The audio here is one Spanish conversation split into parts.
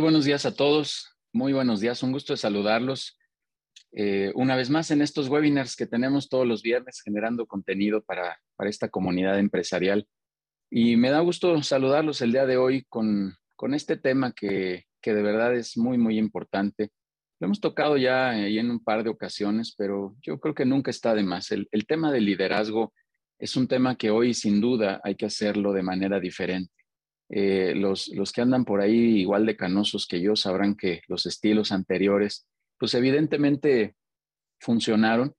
Buenos días a todos. Muy buenos días. Un gusto de saludarlos. Eh, una vez más en estos webinars que tenemos todos los viernes generando contenido para, para esta comunidad empresarial. Y me da gusto saludarlos el día de hoy con, con este tema que, que, de verdad es muy, muy importante. Lo hemos tocado ya ahí en un par de ocasiones, pero yo creo que nunca está de más. El tema del liderazgo es un tema que hoy sin duda hay que hacerlo de manera diferente. Eh, los, los que andan por ahí igual de canosos que yo sabrán que los estilos anteriores pues evidentemente funcionaron,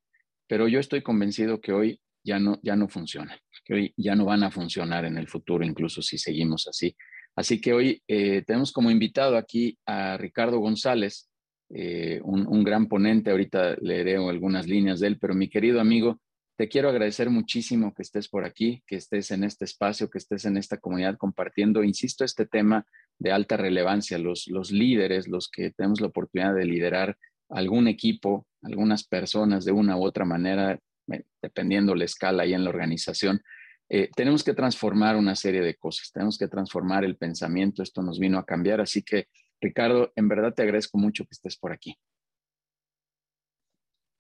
pero yo estoy convencido que hoy ya no, ya no funcionan, que hoy ya no van a funcionar en el futuro, incluso si seguimos así. Así que hoy eh, tenemos como invitado aquí a Ricardo González, eh, un, un, gran ponente, ahorita leeré algunas líneas de él, pero mi querido amigo, te quiero agradecer muchísimo que estés por aquí, que estés en este espacio, que estés en esta comunidad compartiendo, insisto, este tema de alta relevancia, los, líderes, los que tenemos la oportunidad de liderar algún equipo, algunas personas de una u otra manera, eh, dependiendo la escala y en la organización, eh, tenemos que transformar una serie de cosas, tenemos que transformar el pensamiento, esto nos vino a cambiar, así que Ricardo, en verdad te agradezco mucho que estés por aquí.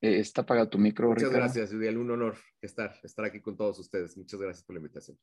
Eh, está apagado tu micro, Muchas gracias, Judiel, un honor estar, estar aquí con todos ustedes. Muchas gracias por la invitación.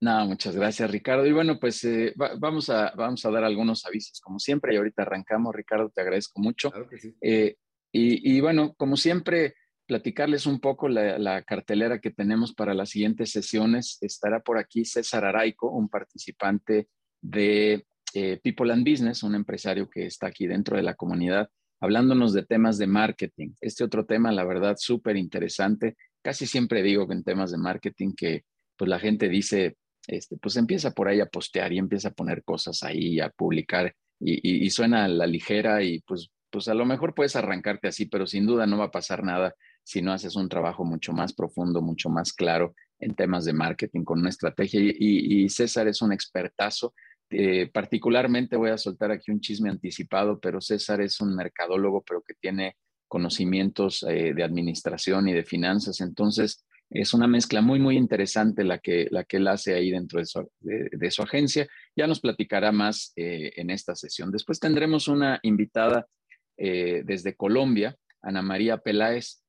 No, muchas gracias, Ricardo. Y bueno, pues eh, va, vamos, a, vamos a dar algunos avisos, como siempre, y ahorita arrancamos. Ricardo, te agradezco mucho. Claro que sí. Eh, y, y, bueno, como siempre, platicarles un poco la, la, cartelera que tenemos para las siguientes sesiones. Estará por aquí César Araico, un participante de eh, People and Business, un empresario que está aquí dentro de la comunidad, hablándonos de temas de marketing. Este otro tema, la verdad, súper interesante. Casi siempre digo que en temas de marketing que pues la gente dice, este, pues empieza por ahí a postear y empieza a poner cosas ahí, a publicar y, y, suena a la ligera y pues, pues a lo mejor puedes arrancarte así, pero sin duda no va a pasar nada si no haces un trabajo mucho más profundo, mucho más claro en temas de marketing con una estrategia. Y, y César es un expertazo. Eh, particularmente voy a soltar aquí un chisme anticipado, pero César es un mercadólogo, pero que tiene conocimientos eh, de administración y de finanzas. Entonces, es una mezcla muy, muy interesante la que, la que él hace ahí dentro de su, agencia. Ya nos platicará más eh, en esta sesión. Después tendremos una invitada desde Colombia, Ana María Peláez,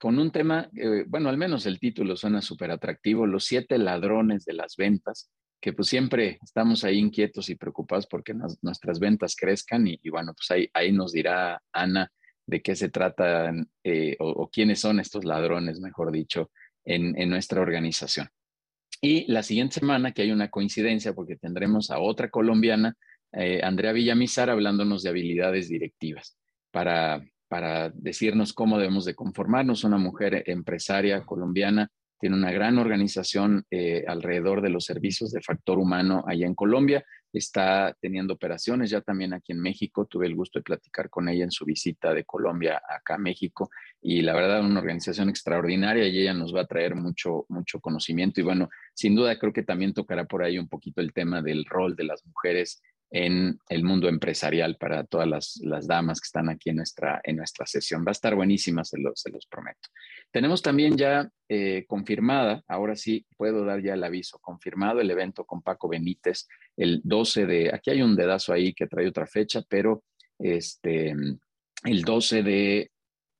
con un tema, bueno, al menos el título suena súper atractivo, Los siete ladrones de las ventas, que pues siempre estamos ahí inquietos y preocupados porque nuestras ventas crezcan y, y, bueno, pues ahí, ahí nos dirá Ana de qué se trata eh, o, o quiénes son estos ladrones, mejor dicho, en, en, nuestra organización. Y la siguiente semana, que hay una coincidencia porque tendremos a otra colombiana, eh, Andrea Villamizar, hablándonos de habilidades directivas para, para decirnos cómo debemos de conformarnos. Una mujer empresaria colombiana, tiene una gran organización eh, alrededor de los servicios de factor humano allá en Colombia. Está teniendo operaciones ya también aquí en México. Tuve el gusto de platicar con ella en su visita de Colombia acá a México y la verdad una organización extraordinaria y ella nos va a traer mucho, mucho conocimiento y bueno, sin duda creo que también tocará por ahí un poquito el tema del rol de las mujeres en el mundo empresarial para todas las, damas que están aquí en nuestra, en nuestra sesión. Va a estar buenísima, se, se los prometo. Tenemos también ya eh, confirmada, ahora sí puedo dar ya el aviso, confirmado el evento con Paco Benítez el 12 de, aquí hay un dedazo ahí que trae otra fecha, pero este, el 12 de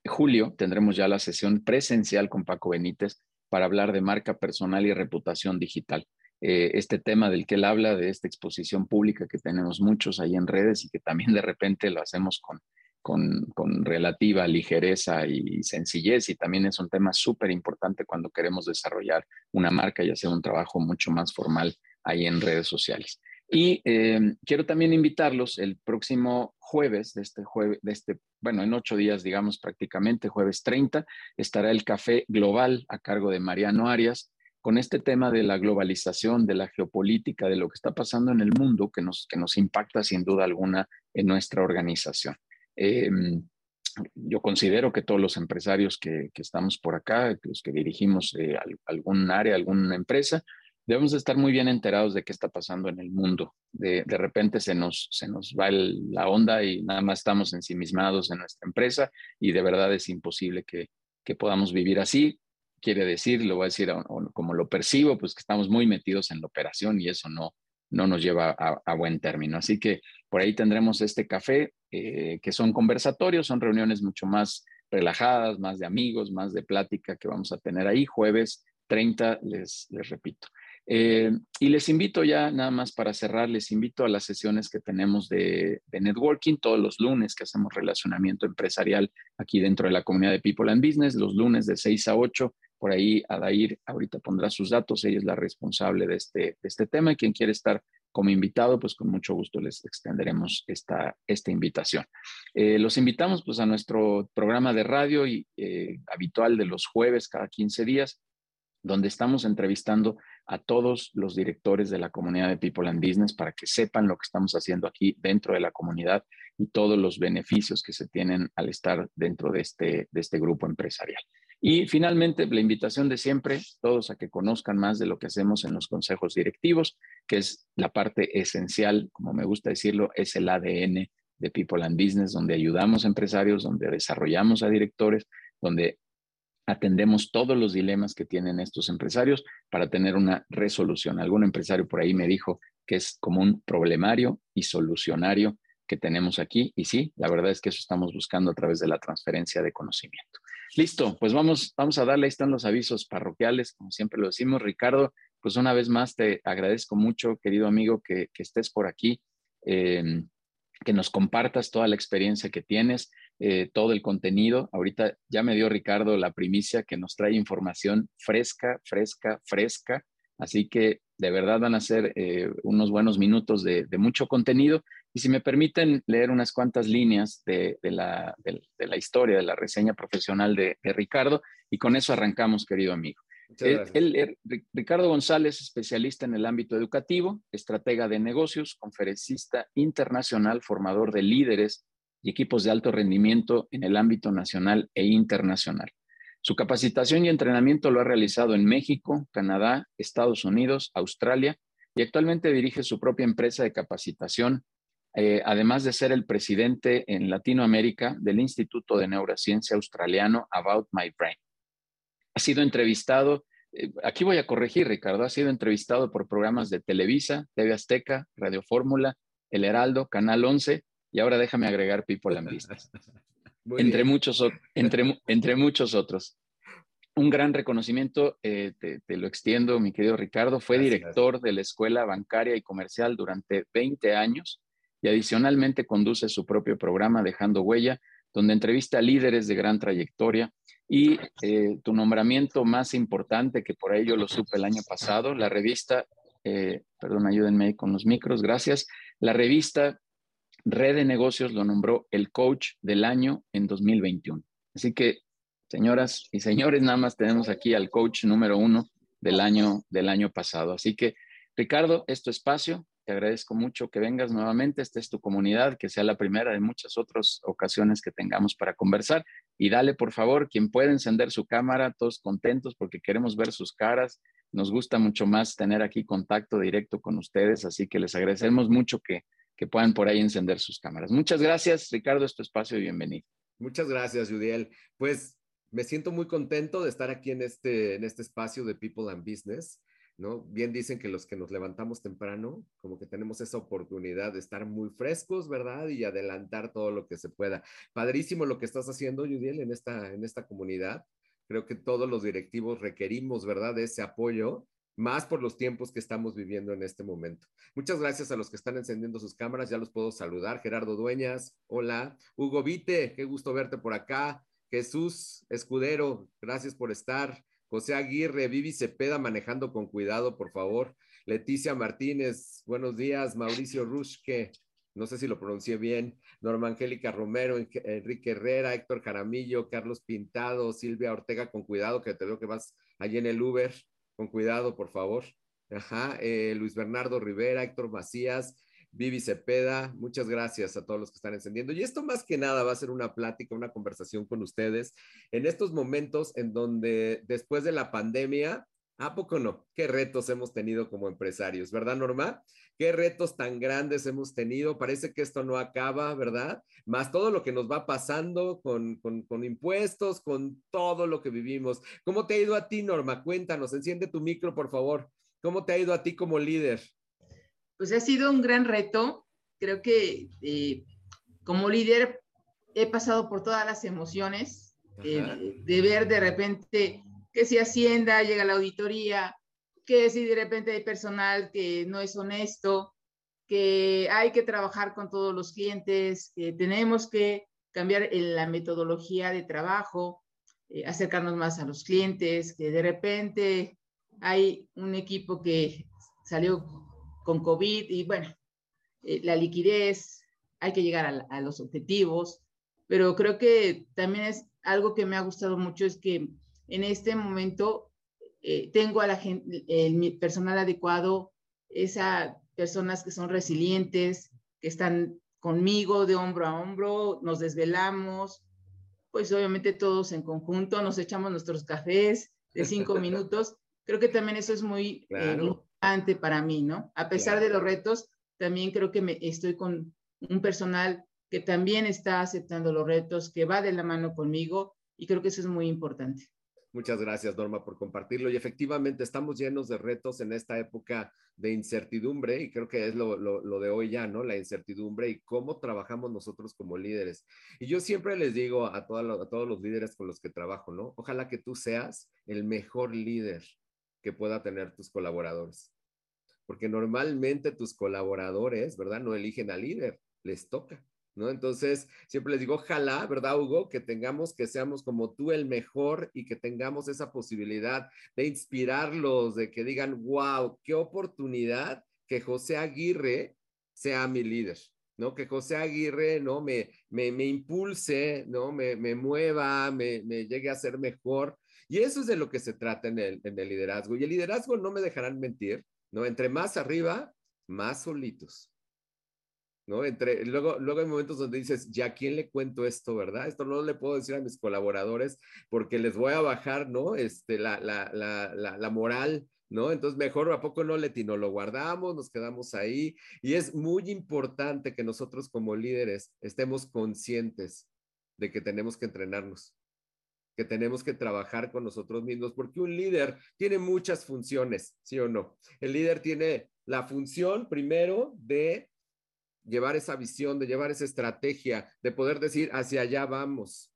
julio tendremos ya la sesión presencial con Paco Benítez para hablar de marca personal y reputación digital eh, este tema del que él habla, de esta exposición pública que tenemos muchos ahí en redes y que también de repente lo hacemos con, con, con relativa ligereza y sencillez y también es un tema súper importante cuando queremos desarrollar una marca y hacer un trabajo mucho más formal ahí en redes sociales. Y eh, quiero también invitarlos el próximo jueves, de este jueves, de este, bueno, en ocho días, digamos prácticamente, jueves 30, estará el Café Global a cargo de Mariano Arias, con este tema de la globalización, de la geopolítica, de lo que está pasando en el mundo, que nos, que nos impacta sin duda alguna en nuestra organización. Eh, yo considero que todos los empresarios que, que estamos por acá, los que dirigimos eh, algún área, alguna empresa, debemos de estar muy bien enterados de qué está pasando en el mundo. De, de repente se nos, se nos va la onda y nada más estamos ensimismados en nuestra empresa y de verdad es imposible que, que podamos vivir así quiere decir, lo voy a decir como lo percibo, pues que estamos muy metidos en la operación y eso no, no nos lleva a, buen término. Así que por ahí tendremos este café, eh, que son conversatorios, son reuniones mucho más relajadas, más de amigos, más de plática que vamos a tener ahí jueves 30, les, les repito. Eh, y les invito ya, nada más para cerrar, les invito a las sesiones que tenemos de, networking todos los lunes que hacemos relacionamiento empresarial aquí dentro de la comunidad de People and Business, los lunes de 6 a 8. Por ahí Adair ahorita pondrá sus datos, ella es la responsable de este, este tema y quien quiere estar como invitado, pues con mucho gusto les extenderemos esta, esta invitación. Eh, los invitamos pues a nuestro programa de radio eh, habitual de los jueves cada 15 días, donde estamos entrevistando a todos los directores de la comunidad de People and Business para que sepan lo que estamos haciendo aquí dentro de la comunidad y todos los beneficios que se tienen al estar dentro de este, de este grupo empresarial. Y finalmente, la invitación de siempre, todos a que conozcan más de lo que hacemos en los consejos directivos, que es la parte esencial, como me gusta decirlo, es el ADN de People and Business, donde ayudamos a empresarios, donde desarrollamos a directores, donde atendemos todos los dilemas que tienen estos empresarios para tener una resolución. Algún empresario por ahí me dijo que es como un problemario y solucionario que tenemos aquí. Y sí, la verdad es que eso estamos buscando a través de la transferencia de conocimiento. Listo, pues vamos, vamos a darle, ahí están los avisos parroquiales, como siempre lo decimos. Ricardo, pues una vez más te agradezco mucho, querido amigo, que, estés por aquí, em, que nos compartas toda la experiencia que tienes. Eh, todo el contenido. Ahorita ya me dio Ricardo la primicia que nos trae información fresca, fresca, fresca. Así que de verdad van a ser eh, unos buenos minutos de, mucho contenido. Y si me permiten leer unas cuantas líneas de, la, historia, de la reseña profesional de, Ricardo, y con eso arrancamos, querido amigo. Ricardo González, especialista en el ámbito educativo, estratega de negocios, conferencista internacional, formador de líderes y equipos de alto rendimiento en el ámbito nacional e internacional. Su capacitación y entrenamiento lo ha realizado en México, Canadá, Estados Unidos, Australia y actualmente dirige su propia empresa de capacitación, eh, además de ser el presidente en Latinoamérica del Instituto de Neurociencia Australiano About My Brain. Ha sido entrevistado, eh, aquí voy a corregir, Ricardo, ha sido entrevistado por programas de Televisa, TV Azteca, Radio Fórmula, El Heraldo, Canal 11 y ahora déjame agregar People and Business. entre, muchos, entre, entre muchos otros. Un gran reconocimiento, eh, te, lo extiendo, mi querido Ricardo, fue director de la Escuela Bancaria y Comercial durante 20 años y adicionalmente conduce su propio programa Dejando Huella, donde entrevista a líderes de gran trayectoria. Y eh, tu nombramiento más importante, que por ello lo supe el año pasado, la revista, eh, perdón, ayúdenme con los micros, gracias, la revista Red de Negocios lo nombró el coach del año en 2021. Así que, señoras y señores, nada más tenemos aquí al coach número uno del año, del año pasado. Así que, Ricardo, es tu espacio. Te agradezco mucho que vengas nuevamente. Esta es tu comunidad, que sea la primera de muchas otras ocasiones que tengamos para conversar. Y dale, por favor, quien pueda encender su cámara, todos contentos porque queremos ver sus caras. Nos gusta mucho más tener aquí contacto directo con ustedes, así que les agradecemos mucho que, que puedan por ahí encender sus cámaras. Muchas gracias, Ricardo, es tu espacio y bienvenido. Muchas gracias, Judiel. Pues me siento muy contento de estar aquí en este, en este espacio de People and Business. ¿no? Bien dicen que los que nos levantamos temprano, como que tenemos esa oportunidad de estar muy frescos, ¿verdad? Y adelantar todo lo que se pueda. Padrísimo lo que estás haciendo, Judiel, en esta, en esta comunidad. Creo que todos los directivos requerimos, ¿verdad?, ese apoyo más por los tiempos que estamos viviendo en este momento. Muchas gracias a los que están encendiendo sus cámaras, ya los puedo saludar. Gerardo Dueñas, hola. Hugo Vite, qué gusto verte por acá. Jesús Escudero, gracias por estar. José Aguirre, Vivi Cepeda manejando con cuidado, por favor. Leticia Martínez, buenos días. Mauricio Rushke, no sé si lo pronuncié bien. Norma Angélica Romero, Enrique Herrera, Héctor Jaramillo, Carlos Pintado, Silvia Ortega, con cuidado, que te veo que vas allí en el Uber con cuidado, por favor. Ajá, eh, Luis Bernardo Rivera, Héctor Macías, Vivi Cepeda, muchas gracias a todos los que están encendiendo. Y esto más que nada va a ser una plática, una conversación con ustedes en estos momentos en donde después de la pandemia, ¿a poco no? ¿Qué retos hemos tenido como empresarios, verdad, Norma? qué retos tan grandes hemos tenido. Parece que esto no acaba, ¿verdad? Más todo lo que nos va pasando con, con, impuestos, con todo lo que vivimos. ¿Cómo te ha ido a ti, Norma? Cuéntanos, enciende tu micro, por favor. ¿Cómo te ha ido a ti como líder? pues ha sido un gran reto. Creo que eh, como líder he pasado por todas las emociones, eh, de ver de repente que si Hacienda llega a la auditoría, que si de repente hay personal que no es honesto, que hay que trabajar con todos los clientes, que tenemos que cambiar la metodología de trabajo, eh, acercarnos más a los clientes, que de repente hay un equipo que salió con COVID y bueno, eh, la liquidez, hay que llegar a, los objetivos, pero creo que también es algo que me ha gustado mucho, es que en este momento eh, tengo a la gente, el personal adecuado, esas personas que son resilientes, que están conmigo de hombro a hombro, nos desvelamos, pues obviamente todos en conjunto, nos echamos nuestros cafés de cinco minutos. Creo que también eso es muy eh, importante para mí, ¿no? A pesar de los retos, también creo que me, estoy con un personal que también está aceptando los retos, que va de la mano conmigo y creo que eso es muy importante. Muchas gracias, Norma, por compartirlo. Y efectivamente, estamos llenos de retos en esta época de incertidumbre y creo que es lo, de hoy ya, ¿no? La incertidumbre y cómo trabajamos nosotros como líderes. Y yo siempre les digo a, a todos los líderes con los que trabajo, ¿no? Ojalá que tú seas el mejor líder que pueda tener tus colaboradores. Porque normalmente tus colaboradores, ¿verdad? No eligen al líder, les toca. ¿No? Entonces, siempre les digo, ojalá, ¿verdad, Hugo? Que tengamos, que seamos como tú el mejor y que tengamos esa posibilidad de inspirarlos, de que digan, wow, qué oportunidad que José Aguirre sea mi líder. ¿no? Que José Aguirre, ¿no? Me, me, me impulse, ¿no? Me, me mueva, me, me, llegue a ser mejor. Y eso es de lo que se trata en el, en el liderazgo. Y el liderazgo no me dejarán mentir, ¿no? Entre más arriba, más solitos. ¿No? Entre, luego, luego hay momentos donde dices, ¿ya quién le cuento esto, verdad? Esto no le puedo decir a mis colaboradores porque les voy a bajar, ¿no? Este, la, la, la, la, moral, ¿no? Entonces, mejor a poco no, Letino, lo guardamos, nos quedamos ahí. Y es muy importante que nosotros como líderes estemos conscientes de que tenemos que entrenarnos, que tenemos que trabajar con nosotros mismos, porque un líder tiene muchas funciones, ¿sí o no? El líder tiene la función primero de llevar esa visión, de llevar esa estrategia, de poder decir hacia allá vamos.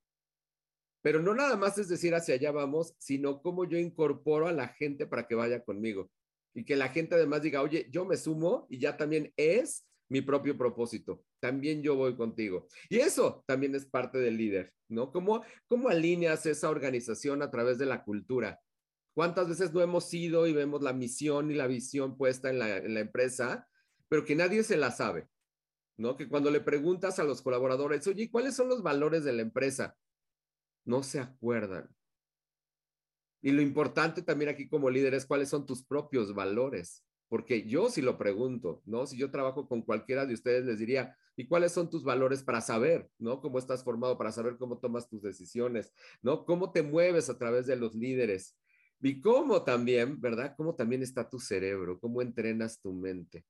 Pero no nada más es decir hacia allá vamos, sino cómo yo incorporo a la gente para que vaya conmigo. Y que la gente además diga, oye, yo me sumo y ya también es mi propio propósito. También yo voy contigo. Y eso también es parte del líder, ¿no? ¿Cómo, cómo alineas esa organización a través de la cultura? ¿Cuántas veces no hemos ido y vemos la misión y la visión puesta en la, en la empresa, pero que nadie se la sabe? ¿No? Que cuando le preguntas a los colaboradores, oye, ¿cuáles son los valores de la empresa? No se acuerdan. Y lo importante también aquí como líder es cuáles son tus propios valores. Porque yo si lo pregunto, ¿no? Si yo trabajo con cualquiera de ustedes, les diría, ¿y cuáles son tus valores para saber, ¿no? Cómo estás formado, para saber cómo tomas tus decisiones, ¿no? Cómo te mueves a través de los líderes. Y cómo también, ¿verdad? Cómo también está tu cerebro, cómo entrenas tu mente.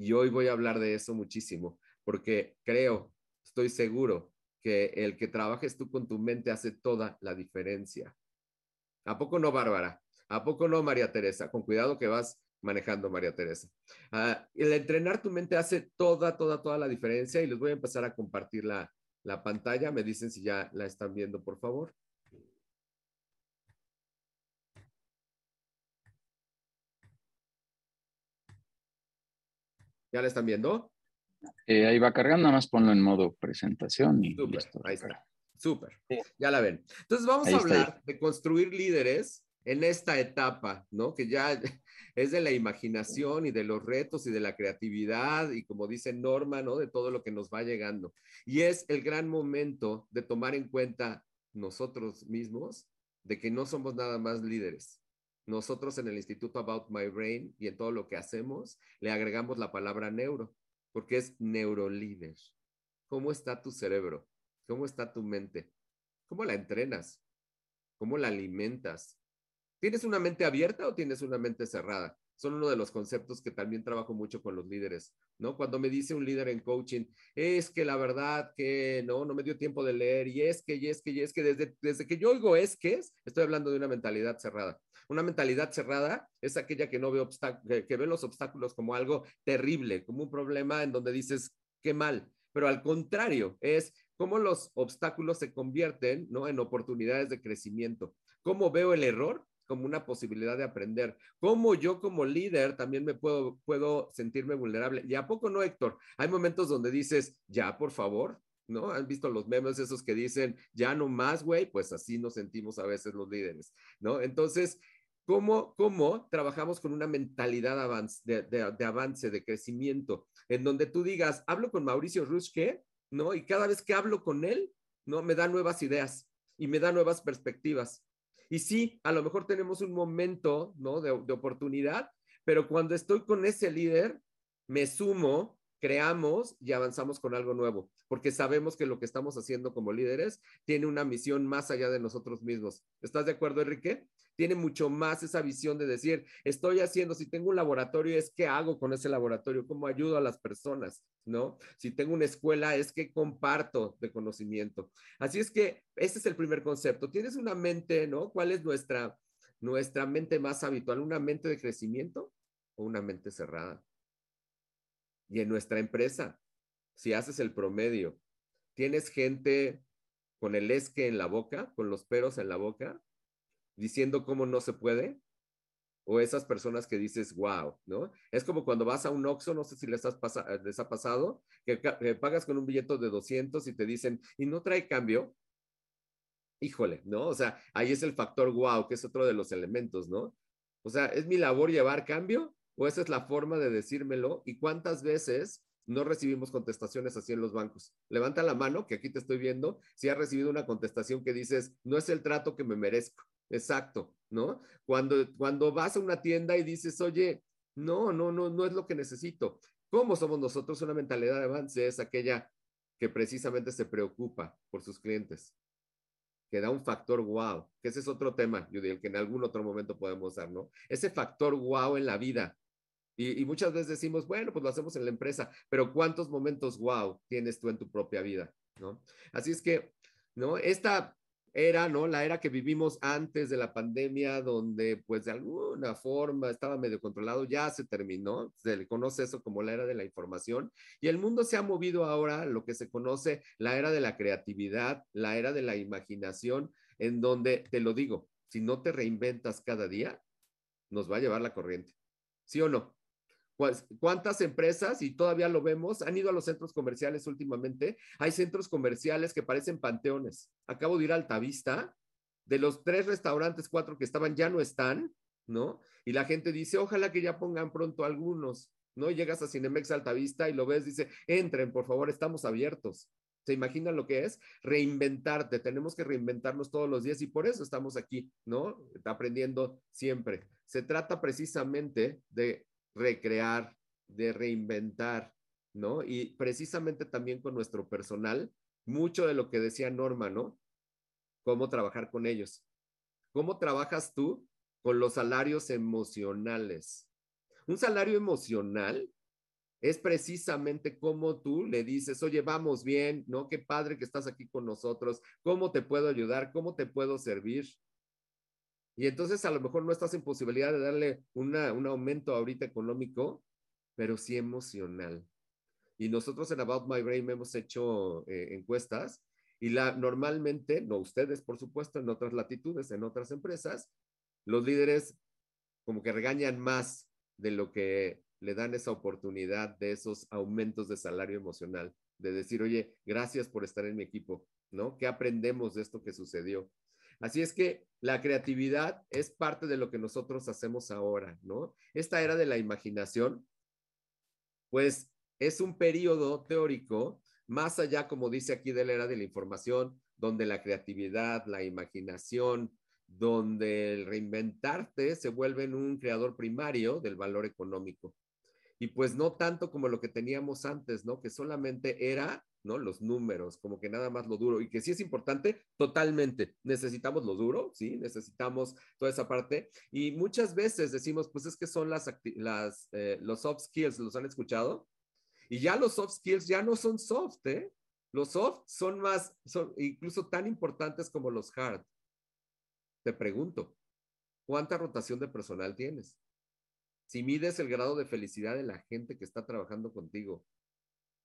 Y hoy voy a hablar de eso muchísimo, porque creo, estoy seguro que el que trabajes tú con tu mente hace toda la diferencia. ¿A poco no, Bárbara? ¿A poco no, María Teresa? Con cuidado que vas manejando, María Teresa. Ah, el entrenar tu mente hace toda, toda, toda la diferencia y les voy a empezar a compartir la, la pantalla. Me dicen si ya la están viendo, por favor. ¿Ya la están viendo? Eh, ahí va cargando, nada más ponlo en modo presentación y Ahí está. Súper. Ya la ven. Entonces vamos a hablar de construir líderes en esta etapa, ¿no? Que ya es de la imaginación y de los retos y de la creatividad y como dice Norma, ¿no? De todo lo que nos va llegando. Y es el gran momento de tomar en cuenta nosotros mismos de que no somos nada más líderes, nosotros en el Instituto About My Brain y en todo lo que hacemos le agregamos la palabra neuro, porque es neurolíder. ¿Cómo está tu cerebro? ¿Cómo está tu mente? ¿Cómo la entrenas? ¿Cómo la alimentas? ¿Tienes una mente abierta o tienes una mente cerrada? Son uno de los conceptos que también trabajo mucho con los líderes, ¿no? Cuando me dice un líder en coaching, es que la verdad que no, no me dio tiempo de leer y es que, y es que, y es que desde, desde que yo oigo es que es, estoy hablando de una mentalidad cerrada Una mentalidad cerrada es aquella que no ve que, que ve los obstáculos como algo terrible, como un problema en donde dices, qué mal. Pero al contrario, es cómo los obstáculos se convierten ¿no? en oportunidades de crecimiento. ¿Cómo veo el error? como una posibilidad de aprender. ¿Cómo yo como líder también me puedo, puedo sentirme vulnerable? ¿Y a poco no, Héctor? Hay momentos donde dices, ya, por favor, ¿no? ¿Han visto los memes esos que dicen, ya no más, güey? Pues así nos sentimos a veces los líderes, ¿no? Entonces, ¿cómo, cómo trabajamos con una mentalidad de, avance, de crecimiento, en donde tú digas, hablo con Mauricio Ruschke, ¿no? Y cada vez que hablo con él, ¿no? Me da nuevas ideas y me da nuevas perspectivas. Y sí, a lo mejor tenemos un momento, ¿no? De oportunidad, pero cuando estoy con ese líder, me sumo, creamos y avanzamos con algo nuevo, porque sabemos que lo que estamos haciendo como líderes tiene una misión más allá de nosotros mismos. ¿Estás de acuerdo, Enrique? Tiene mucho más esa visión de decir, estoy haciendo, si tengo un laboratorio, es qué hago con ese laboratorio, cómo ayudo a las personas, ¿no? Si tengo una escuela, es que comparto de conocimiento. Así es que ese es el primer concepto. Tienes una mente, ¿no? ¿Cuál es nuestra, nuestra mente más habitual? ¿Una mente de crecimiento o una mente cerrada? Y en nuestra empresa, si haces el promedio, tienes gente con el esque en la boca, con los peros en la boca, diciendo cómo no se puede, o esas personas que dices, wow, ¿no? Es como cuando vas a un Oxxo, no sé si les, has les ha pasado, que, pagas con un billete de 200 y te dicen, ¿y no trae cambio? Híjole, ¿no? O sea, ahí es el factor wow, que es otro de los elementos, ¿no? O sea, ¿es mi labor llevar cambio? ¿O esa es la forma de decírmelo? ¿Y cuántas veces no recibimos contestaciones así en los bancos? Levanta la mano, que aquí te estoy viendo, si has recibido una contestación que dices, no es el trato que me merezco. Exacto, ¿no? Cuando, cuando vas a una tienda y dices, oye, no, no, no, no es lo que necesito. ¿Cómo somos nosotros? Una mentalidad de avance es aquella que precisamente se preocupa por sus clientes, que da un factor wow, que ese es otro tema, yo diría, que en algún otro momento podemos dar, ¿no? Ese factor wow en la vida, y, muchas veces decimos, bueno, pues lo hacemos en la empresa, pero ¿cuántos momentos wow tienes tú en tu propia vida? ¿no? Así es que, ¿no? Esta era, ¿no? La era que vivimos antes de la pandemia, donde pues de alguna forma estaba medio controlado, ya se terminó, se le conoce eso como la era de la información, y el mundo se ha movido ahora lo que se conoce la era de la creatividad, la era de la imaginación, en donde, te lo digo, si no te reinventas cada día, nos va a llevar la corriente. ¿Sí o no? ¿Cuántas empresas, y todavía lo vemos, han ido a los centros comerciales últimamente? Hay centros comerciales que parecen panteones. Acabo de ir a Altavista, de los tres restaurantes, cuatro que estaban ya no están, ¿no? Y la gente dice, ojalá que ya pongan pronto algunos, ¿no? Llegas a Cinemex Altavista y lo ves, dice, entren, por favor, estamos abiertos. ¿Se imaginan lo que es? Reinventarte, tenemos que reinventarnos todos los días y por eso estamos aquí, ¿no? Aprendiendo siempre. Se trata precisamente de recrear, de reinventar, ¿no? Y precisamente también con nuestro personal, mucho de lo que decía Norma, ¿no? Cómo trabajar con ellos. ¿Cómo trabajas tú con los salarios emocionales? Un salario emocional es precisamente como tú le dices, oye, vamos bien, ¿no? Qué padre que estás aquí con nosotros, ¿cómo te puedo ayudar? ¿Cómo te puedo servir? Y entonces a lo mejor no estás en posibilidad de darle un aumento ahorita económico, pero sí emocional. Y nosotros en About My Brain hemos hecho eh, encuestas y la, normalmente, no ustedes por supuesto, en otras latitudes, en otras empresas, los líderes como que regañan más de lo que le dan esa oportunidad de esos aumentos de salario emocional, de decir, oye, gracias por estar en mi equipo, ¿no? ¿Qué aprendemos de esto que sucedió? Así es que la creatividad es parte de lo que nosotros hacemos ahora, ¿no? Esta era de la imaginación, pues es un periodo teórico más allá, como dice aquí, de la era de la información, donde la creatividad, la imaginación, donde el reinventarte se vuelve un creador primario del valor económico. Y pues no tanto como lo que teníamos antes, ¿no? Que solamente era ¿no? Los números, como que nada más lo duro y que sí es importante, totalmente. Necesitamos lo duro, ¿sí? Necesitamos toda esa parte. Y muchas veces decimos, pues es que son las, eh, los soft skills, ¿los han escuchado? Y ya los soft skills ya no son soft, ¿eh? Los soft son más, son incluso tan importantes como los hard. Te pregunto, cuánta rotación de personal tienes. Si mides el grado de felicidad de la gente que está trabajando contigo,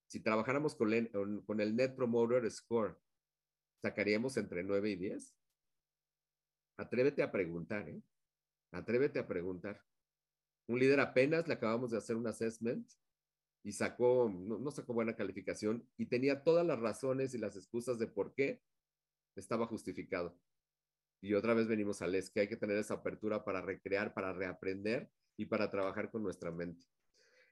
si trabajáramos con el, Net Promoter Score, sacaríamos entre 9 y 10. Atrévete a preguntar, ¿eh? Atrévete a preguntar. Un líder apenas le acabamos de hacer un assessment y sacó, no, sacó buena calificación y tenía todas las razones y las excusas de por qué estaba justificado. Y otra vez venimos a Les, que hay que tener esa apertura para recrear, para reaprender y para trabajar con nuestra mente.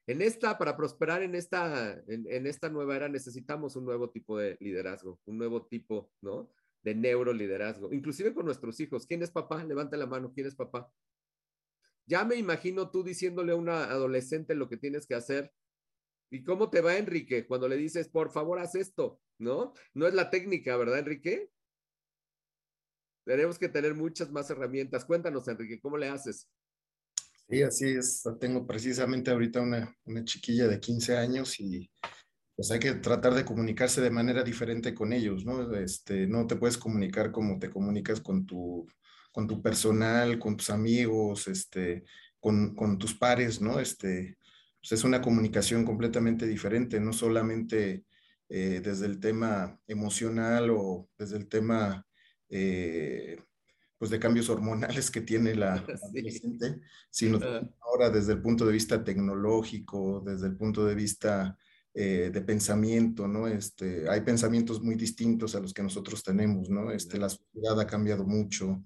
En esta, para prosperar en esta, en, esta nueva era, necesitamos un nuevo tipo de liderazgo, un nuevo tipo, ¿no? De neuroliderazgo, inclusive con nuestros hijos. ¿Quién es papá? Levanta la mano, ¿quién es papá? Ya me imagino tú diciéndole a una adolescente lo que tienes que hacer. ¿Y cómo te va, Enrique, cuando le dices, por favor, haz esto? ¿No? No es la técnica, ¿verdad, Enrique? Tenemos que tener muchas más herramientas. Cuéntanos, Enrique, ¿cómo le haces? Sí, así es. Tengo precisamente ahorita una, una chiquilla de 15 años y pues hay que tratar de comunicarse de manera diferente con ellos, ¿no? Este, no te puedes comunicar como te comunicas con tu, con tu personal, con tus amigos, este, con, con tus pares, ¿no? Este, pues es una comunicación completamente diferente, no solamente eh, desde el tema emocional o desde el tema eh, pues de cambios hormonales que tiene la, adolescente, sino ahora desde el punto de vista tecnológico, desde el punto de vista eh, de pensamiento, ¿no? Este, hay pensamientos muy distintos a los que nosotros tenemos, ¿no? Este, la sociedad ha cambiado mucho,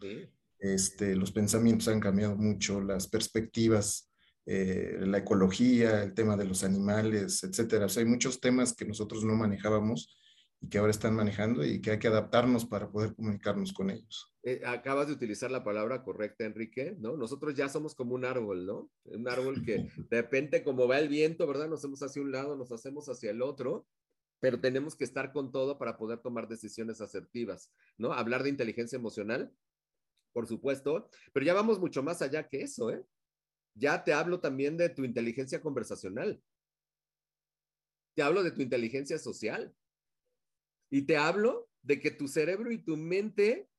este, los pensamientos han cambiado mucho, las perspectivas, eh, la ecología, el tema de los animales, etcétera. O sea, hay muchos temas que nosotros no manejábamos y que ahora están manejando y que hay que adaptarnos para poder comunicarnos con ellos. Eh, acabas de utilizar la palabra correcta, Enrique, ¿no? Nosotros ya somos como un árbol, ¿no? Un árbol que de repente como va el viento, ¿verdad? Nos hacemos hacia un lado, nos hacemos hacia el otro, pero tenemos que estar con todo para poder tomar decisiones asertivas, ¿no? Hablar de inteligencia emocional, por supuesto, pero ya vamos mucho más allá que eso, ¿eh? Ya te hablo también de tu inteligencia conversacional. Te hablo de tu inteligencia social. Y te hablo de que tu cerebro y tu mente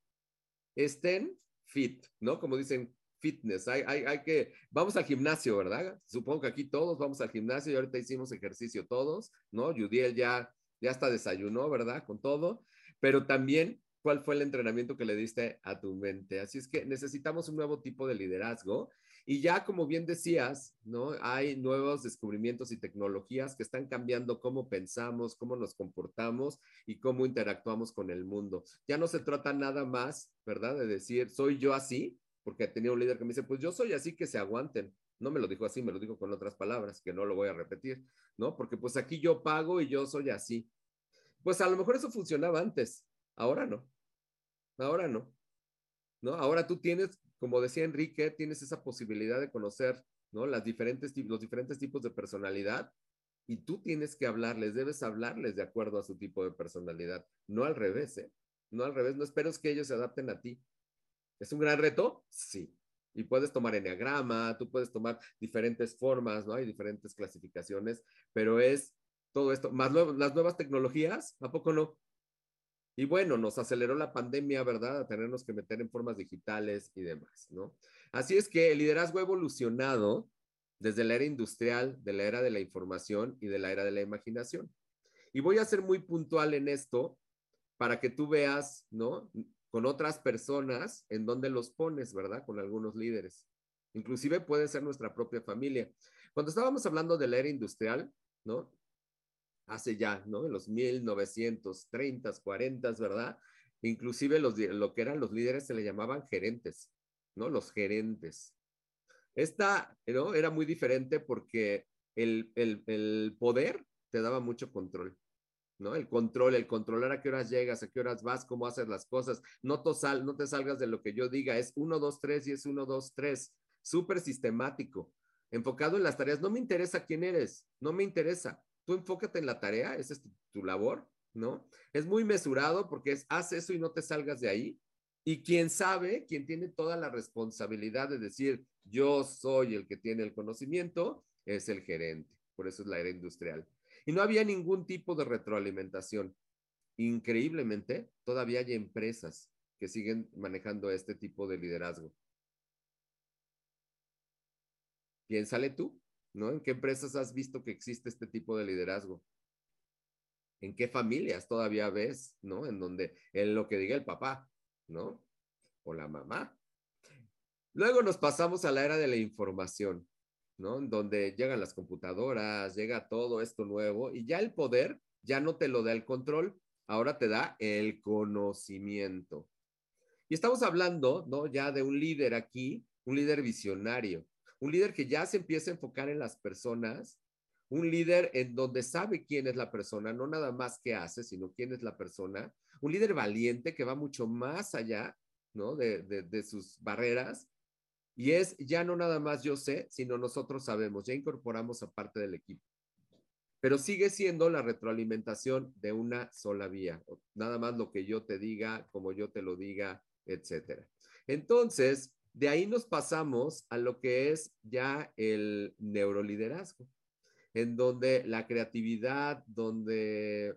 estén fit, ¿no? Como dicen, fitness. Hay, hay, hay, que, vamos al gimnasio, ¿verdad? Supongo que aquí todos vamos al gimnasio y ahorita hicimos ejercicio todos, ¿no? Judiel ya, ya hasta desayunó, ¿verdad? Con todo, pero también cuál fue el entrenamiento que le diste a tu mente. Así es que necesitamos un nuevo tipo de liderazgo y ya como bien decías, ¿no? Hay nuevos descubrimientos y tecnologías que están cambiando cómo pensamos, cómo nos comportamos y cómo interactuamos con el mundo. Ya no se trata nada más, ¿verdad? De decir, soy yo así, porque tenía un líder que me dice, pues yo soy así, que se aguanten. No me lo dijo así, me lo dijo con otras palabras, que no lo voy a repetir, ¿no? Porque pues aquí yo pago y yo soy así. Pues a lo mejor eso funcionaba antes, ahora no. Ahora no. ¿No? Ahora tú tienes como decía Enrique, tienes esa posibilidad de conocer, ¿no? Las diferentes, los diferentes tipos de personalidad y tú tienes que hablarles, debes hablarles de acuerdo a su tipo de personalidad, no al revés, ¿eh? No al revés, no esperes que ellos se adapten a ti. ¿Es un gran reto? Sí. Y puedes tomar enneagrama, tú puedes tomar diferentes formas, ¿no? Hay diferentes clasificaciones, pero es todo esto, más las nuevas tecnologías, ¿a poco no? Y bueno, nos aceleró la pandemia, ¿verdad? A tenernos que meter en formas digitales y demás, ¿no? Así es que el liderazgo ha evolucionado desde la era industrial, de la era de la información y de la era de la imaginación. Y voy a ser muy puntual en esto para que tú veas, ¿no? Con otras personas en dónde los pones, ¿verdad? Con algunos líderes. Inclusive puede ser nuestra propia familia. Cuando estábamos hablando de la era industrial, ¿no? Hace ya, ¿no? En los 1930, 40, ¿verdad? Inclusive los, lo que eran los líderes se le llamaban gerentes, ¿no? Los gerentes. Esta, ¿no? Era muy diferente porque el, el, el poder te daba mucho control. ¿no? El control, el controlar a qué horas llegas, a qué horas vas, cómo haces las cosas. No te, sal, no te salgas de lo que yo diga, es 1, 2, 3 y es 1, 2, 3. Súper sistemático, enfocado en las tareas. No me interesa quién eres, no me interesa tú enfócate en la tarea, esa es tu, labor, ¿no? Es muy mesurado porque es, haz eso y no te salgas de ahí. Y quien sabe, quien tiene toda la responsabilidad de decir, yo soy el que tiene el conocimiento, es el gerente. Por eso es la era industrial. Y no había ningún tipo de retroalimentación. Increíblemente, todavía hay empresas que siguen manejando este tipo de liderazgo. Piénsale tú, ¿En qué empresas has visto que existe este tipo de liderazgo? ¿En qué familias todavía ves, ¿no? En donde en lo que diga el papá, ¿no? O la mamá. Luego nos pasamos a la era de la información, ¿no? En donde llegan las computadoras, llega todo esto nuevo y ya el poder ya no te lo da el control, ahora te da el conocimiento. Y estamos hablando, ¿no? Ya de un líder aquí, un líder visionario, un líder que ya se empieza a enfocar en las personas, un líder en donde sabe quién es la persona, no nada más qué hace, sino quién es la persona, un líder valiente que va mucho más allá, ¿no? De, de sus barreras. Y es ya no nada más yo sé, sino nosotros sabemos, ya incorporamos a parte del equipo. Pero sigue siendo la retroalimentación de una sola vía, nada más lo que yo te diga, como yo te lo diga, etcétera. Entonces, de ahí nos pasamos a lo que es ya el neuroliderazgo, en donde la creatividad, donde,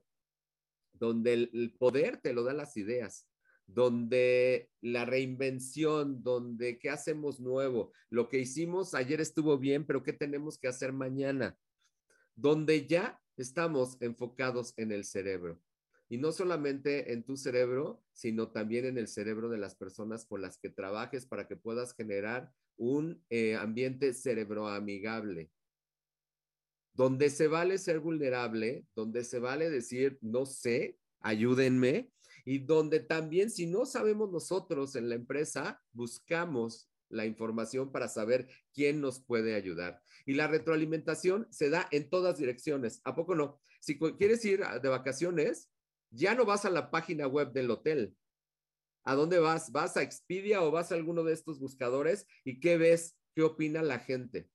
donde el, poder te lo da las ideas, donde la reinvención, donde qué hacemos nuevo, lo que hicimos ayer estuvo bien, pero qué tenemos que hacer mañana, donde ya estamos enfocados en el cerebro. Y no solamente en tu cerebro, sino también en el cerebro de las personas con las que trabajes para que puedas generar un eh, ambiente cerebroamigable, donde se vale ser vulnerable, donde se vale decir, no sé, ayúdenme, y donde también si no sabemos nosotros en la empresa, buscamos la información para saber quién nos puede ayudar. Y la retroalimentación se da en todas direcciones. ¿A poco no? Si quieres ir de vacaciones, ya no vas a la página web del hotel. ¿A dónde vas? ¿Vas a Expedia o vas a alguno de estos buscadores y qué ves? ¿Qué opina la gente?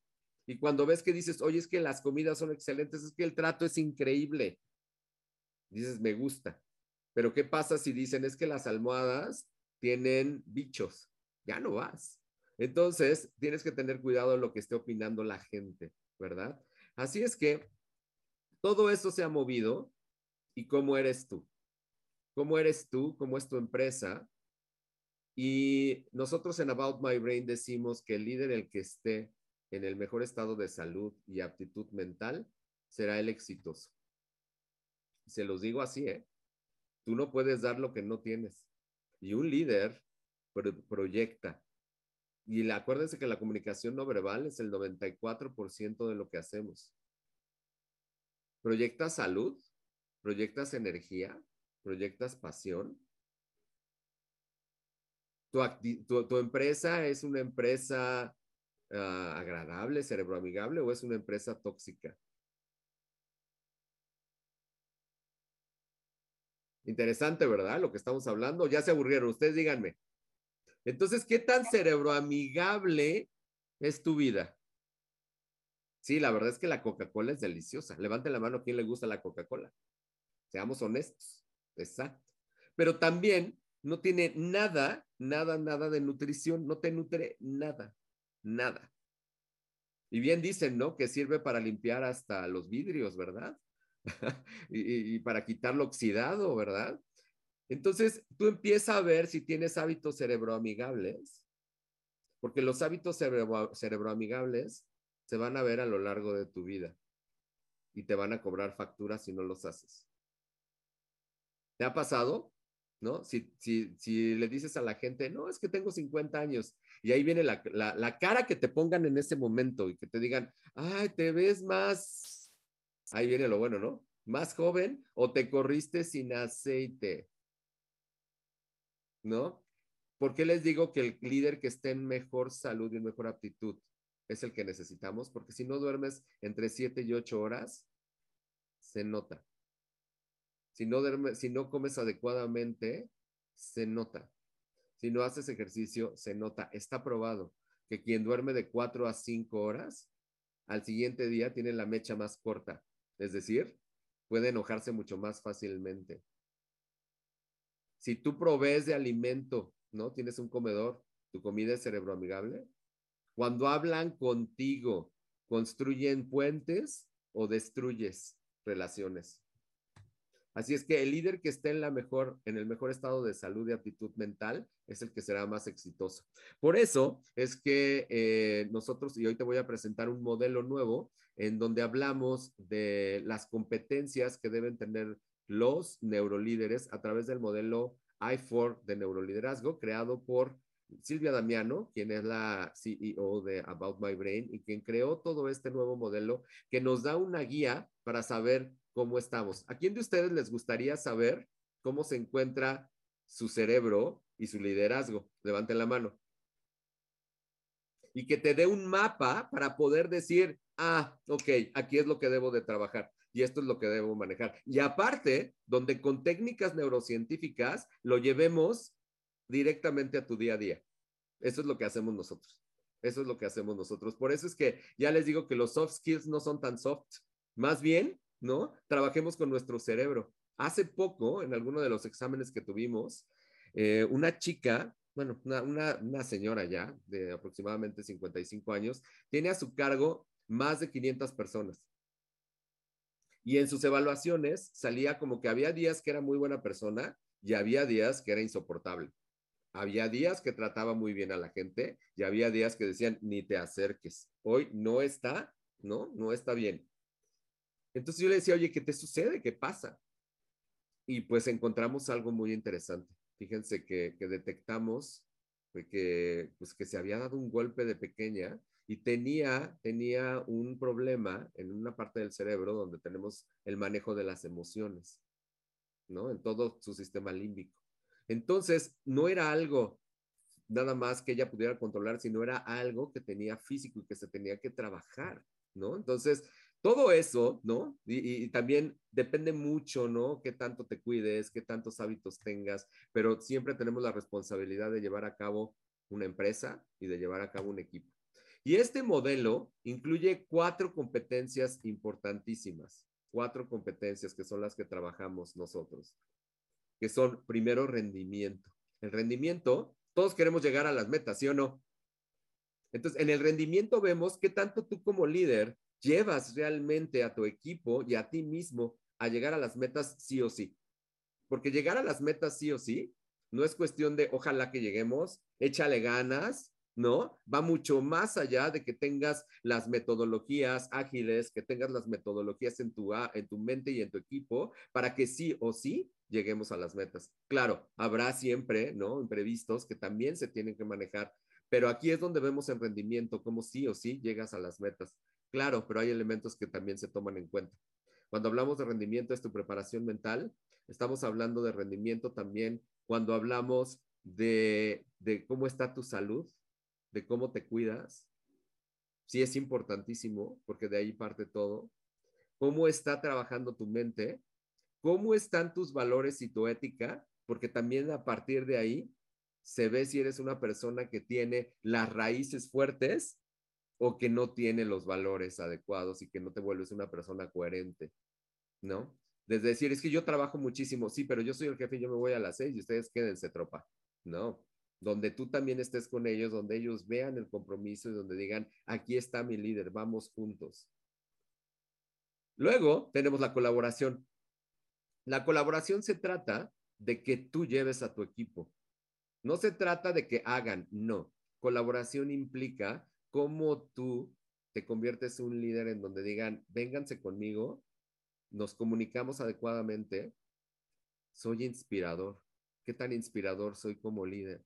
Y cuando ves que dices, oye, es que las comidas son excelentes, es que el trato es increíble, dices, me gusta. Pero ¿qué pasa si dicen, es que las almohadas tienen bichos? Ya no vas. Entonces, tienes que tener cuidado de lo que esté opinando la gente, ¿verdad? Así es que todo eso se ha movido y cómo eres tú. ¿Cómo eres tú? ¿Cómo es tu empresa? Y nosotros en About My Brain decimos que el líder, el que esté en el mejor estado de salud y aptitud mental, será el exitoso. Se los digo así, ¿eh? Tú no puedes dar lo que no tienes. Y un líder proyecta. Y acuérdense que la comunicación no verbal es el 94% de lo que hacemos. Proyecta salud, ¿Proyectas energía? ¿Proyectas pasión? ¿Tu, empresa es una empresa uh, agradable, cerebroamigable o es una empresa tóxica? Interesante, ¿verdad? Lo que estamos hablando. Ya se aburrieron. Ustedes díganme. Entonces, ¿qué tan cerebroamigable es tu vida? Sí, la verdad es que la Coca-Cola es deliciosa. Levante la mano quien le gusta la Coca-Cola. Seamos honestos. Exacto. Pero también no tiene nada, nada, nada de nutrición. No te nutre nada, nada. Y bien dicen, ¿no? Que sirve para limpiar hasta los vidrios, ¿verdad? y, para quitar lo oxidado, ¿verdad? Entonces, tú empiezas a ver si tienes hábitos cerebroamigables, porque los hábitos cerebroamigables se van a ver a lo largo de tu vida y te van a cobrar facturas si no los haces. ¿Te ha pasado? ¿No? Si, si, le dices a la gente, no, es que tengo 50 años, y ahí viene la, la cara que te pongan en ese momento y que te digan, ay, te ves más, ahí viene lo bueno, ¿no? Más joven o te corriste sin aceite, ¿no? ¿Por qué les digo que el líder que esté en mejor salud y en mejor aptitud es el que necesitamos? Porque si no duermes entre 7 y 8 horas, se nota. Si no, si no comes adecuadamente, se nota. Si no haces ejercicio, se nota. Está probado que quien duerme de 4 a 5 horas, al siguiente día tiene la mecha más corta. Es decir, puede enojarse mucho más fácilmente. Si tú provees de alimento, ¿no? Tienes un comedor, tu comida es cerebroamigable. Cuando hablan contigo, ¿construyen puentes o destruyes relaciones? Así es que el líder que esté en, la mejor, en el mejor estado de salud y aptitud mental es el que será más exitoso. Por eso es que eh, nosotros, y hoy te voy a presentar un modelo nuevo en donde hablamos de las competencias que deben tener los neurolíderes a través del modelo I4 de neuroliderazgo creado por Silvia Damiano, quien es la CEO de About My Brain y quien creó todo este nuevo modelo que nos da una guía para saber cómo estamos. ¿A quién de ustedes les gustaría saber cómo se encuentra su cerebro y su liderazgo? Levanten la mano. Y que te dé un mapa para poder decir, ah, ok, aquí es lo que debo de trabajar y esto es lo que debo manejar. Y aparte, donde con técnicas neurocientíficas lo llevemos directamente a tu día a día. Eso es lo que hacemos nosotros. Eso es lo que hacemos nosotros. Por eso es que ya les digo que los soft skills no son tan soft. Más bien, ¿no? Trabajemos con nuestro cerebro. Hace poco, en alguno de los exámenes que tuvimos, eh, una chica, bueno, una, una señora ya de aproximadamente 55 años, tiene a su cargo más de 500 personas. Y en sus evaluaciones salía como que había días que era muy buena persona y había días que era insoportable. Había días que trataba muy bien a la gente y había días que decían, ni te acerques. Hoy no está, ¿no? No está bien. Entonces yo le decía, oye, ¿qué te sucede? ¿Qué pasa? Y pues encontramos algo muy interesante. Fíjense que, detectamos que, pues que se había dado un golpe de pequeña y tenía, tenía un problema en una parte del cerebro donde tenemos el manejo de las emociones, ¿no? En todo su sistema límbico. Entonces, no era algo nada más que ella pudiera controlar, sino era algo que tenía físico y que se tenía que trabajar, ¿no? Entonces, todo eso, ¿no? Y, también depende mucho, ¿no? Qué tanto te cuides, qué tantos hábitos tengas, pero siempre tenemos la responsabilidad de llevar a cabo una empresa y de llevar a cabo un equipo. Y este modelo incluye cuatro competencias importantísimas, cuatro competencias que son las que trabajamos nosotros que son primero rendimiento. El rendimiento, todos queremos llegar a las metas, ¿sí o no? Entonces, en el rendimiento vemos qué tanto tú como líder llevas realmente a tu equipo y a ti mismo a llegar a las metas sí o sí. Porque llegar a las metas sí o sí no es cuestión de ojalá que lleguemos, échale ganas, ¿no? Va mucho más allá de que tengas las metodologías ágiles, que tengas las metodologías en tu, en tu mente y en tu equipo para que sí o sí lleguemos a las metas. Claro, habrá siempre, ¿no? Imprevistos que también se tienen que manejar, pero aquí es donde vemos el rendimiento, como sí o sí llegas a las metas. Claro, pero hay elementos que también se toman en cuenta. Cuando hablamos de rendimiento es tu preparación mental, estamos hablando de rendimiento también cuando hablamos de, de cómo está tu salud, de cómo te cuidas. Sí es importantísimo, porque de ahí parte todo. ¿Cómo está trabajando tu mente? cómo están tus valores y tu ética, porque también a partir de ahí se ve si eres una persona que tiene las raíces fuertes o que no tiene los valores adecuados y que no te vuelves una persona coherente, ¿no? Desde decir, es que yo trabajo muchísimo, sí, pero yo soy el jefe yo me voy a las seis y ustedes quédense tropa, ¿no? Donde tú también estés con ellos, donde ellos vean el compromiso y donde digan, aquí está mi líder, vamos juntos. Luego tenemos la colaboración. La colaboración se trata de que tú lleves a tu equipo. No se trata de que hagan, no. Colaboración implica cómo tú te conviertes en un líder en donde digan, vénganse conmigo, nos comunicamos adecuadamente, soy inspirador. ¿Qué tan inspirador soy como líder?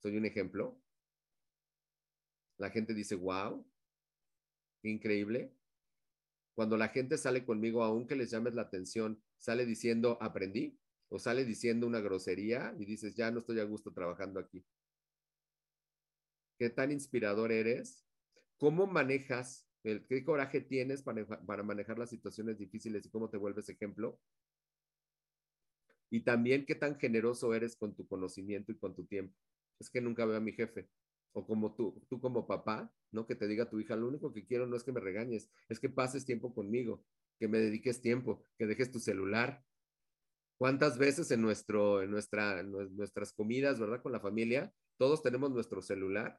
¿Soy un ejemplo? La gente dice, wow, increíble. Cuando la gente sale conmigo, aunque les llames la atención, sale diciendo, aprendí, o sale diciendo una grosería y dices, ya no estoy a gusto trabajando aquí. ¿Qué tan inspirador eres? ¿Cómo manejas? El, ¿Qué coraje tienes para, para manejar las situaciones difíciles y cómo te vuelves ejemplo? Y también qué tan generoso eres con tu conocimiento y con tu tiempo. Es que nunca veo a mi jefe o como tú, tú como papá, ¿no? Que te diga a tu hija, lo único que quiero no es que me regañes, es que pases tiempo conmigo, que me dediques tiempo, que dejes tu celular. ¿Cuántas veces en, nuestro, en, nuestra, nuestras comidas, ¿verdad? Con la familia, todos tenemos nuestro celular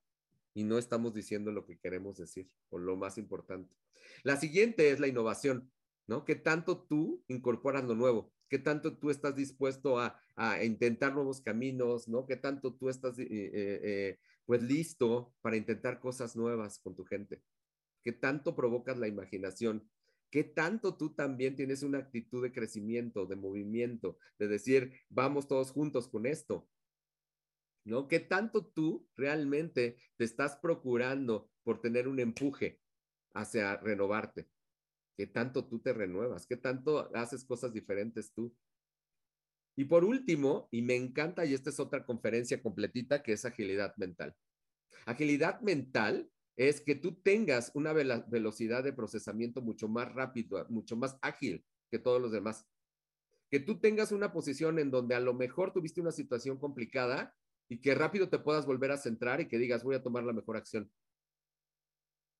y no estamos diciendo lo que queremos decir o lo más importante. La siguiente es la innovación. ¿no? ¿Qué tanto tú incorporas lo nuevo? ¿Qué tanto tú estás dispuesto a, intentar nuevos caminos, ¿no? ¿Qué tanto tú estás, eh, eh, eh, pues, listo para intentar cosas nuevas con tu gente? ¿Qué tanto provocas la imaginación? ¿Qué tanto tú también tienes una actitud de crecimiento, de movimiento, de decir, vamos todos juntos con esto? ¿No? ¿Qué tanto tú realmente te estás procurando por tener un empuje hacia renovarte? ¿Qué tanto tú te renuevas? ¿Qué tanto haces cosas diferentes tú? Y por último, y me encanta, y esta es otra conferencia completita, que es agilidad mental. Agilidad mental es que tú tengas una velocidad de procesamiento mucho más rápido, mucho más ágil que todos los demás. Que tú tengas una posición en donde a lo mejor tuviste una situación complicada y que rápido te puedas volver a centrar y que digas, voy a tomar la mejor acción.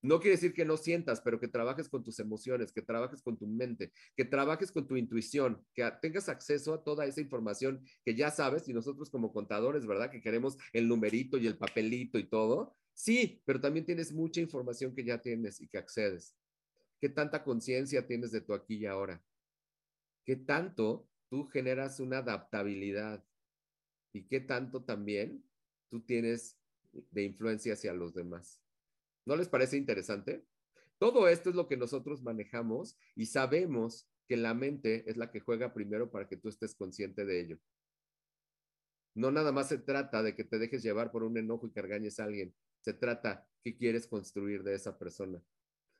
No quiere decir que no sientas, pero que trabajes con tus emociones, que trabajes con tu mente, que trabajes con tu intuición, que tengas acceso a toda esa información que ya sabes y nosotros como contadores, ¿verdad? Que queremos el numerito y el papelito y todo, Sí, pero también tienes mucha información que ya tienes y que accedes. ¿Qué tanta conciencia tienes de tu aquí y ahora? ¿Qué tanto tú generas una adaptabilidad? ¿Y qué tanto también tú tienes de influencia hacia los demás? ¿No les parece interesante? Todo esto es lo que nosotros manejamos y sabemos que la mente es la que juega primero para que tú estés consciente de ello. No nada más se trata de que te dejes llevar por un enojo y que a alguien. Se trata qué quieres construir de esa persona.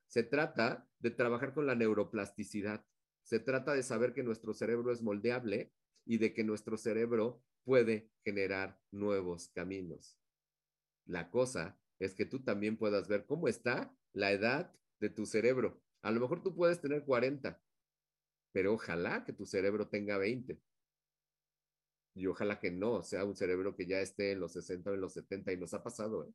Se trata de trabajar con la neuroplasticidad. Se trata de saber que nuestro cerebro es moldeable y de que nuestro cerebro puede generar nuevos caminos. La cosa es que tú también puedas ver cómo está la edad de tu cerebro. A lo mejor tú puedes tener 40, pero ojalá que tu cerebro tenga 20. Y ojalá que no sea un cerebro que ya esté en los 60 o en los 70 y nos ha pasado. ¿eh?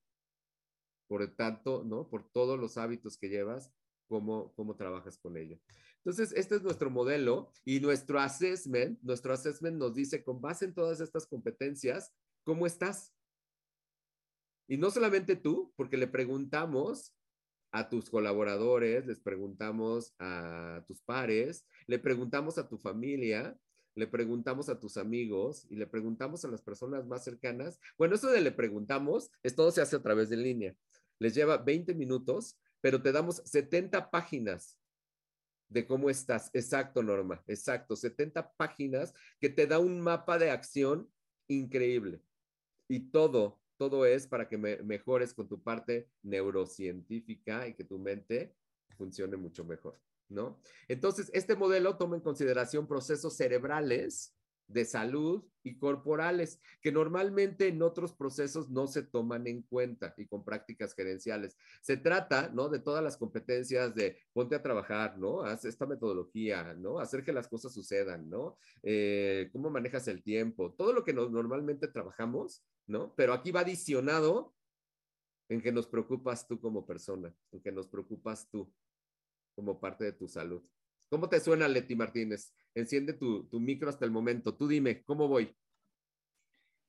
por tanto, ¿no? Por todos los hábitos que llevas, cómo, cómo trabajas con ello. Entonces, este es nuestro modelo y nuestro assessment, nuestro assessment nos dice, con base en todas estas competencias, ¿cómo estás? Y no solamente tú, porque le preguntamos a tus colaboradores, les preguntamos a tus pares, le preguntamos a tu familia, le preguntamos a tus amigos y le preguntamos a las personas más cercanas. Bueno, eso de le preguntamos, es todo se hace a través de línea les lleva 20 minutos, pero te damos 70 páginas de cómo estás. Exacto, Norma, exacto, 70 páginas que te da un mapa de acción increíble. Y todo, todo es para que mejores con tu parte neurocientífica y que tu mente funcione mucho mejor, ¿no? Entonces, este modelo toma en consideración procesos cerebrales de salud y corporales, que normalmente en otros procesos no se toman en cuenta y con prácticas gerenciales. Se trata, ¿no? De todas las competencias de ponte a trabajar, ¿no? Haz esta metodología, ¿no? Hacer que las cosas sucedan, ¿no? Eh, ¿Cómo manejas el tiempo? Todo lo que normalmente trabajamos, ¿no? Pero aquí va adicionado en que nos preocupas tú como persona, en que nos preocupas tú como parte de tu salud. ¿Cómo te suena, Leti Martínez? Enciende tu, micro hasta el momento. Tú dime, ¿cómo voy?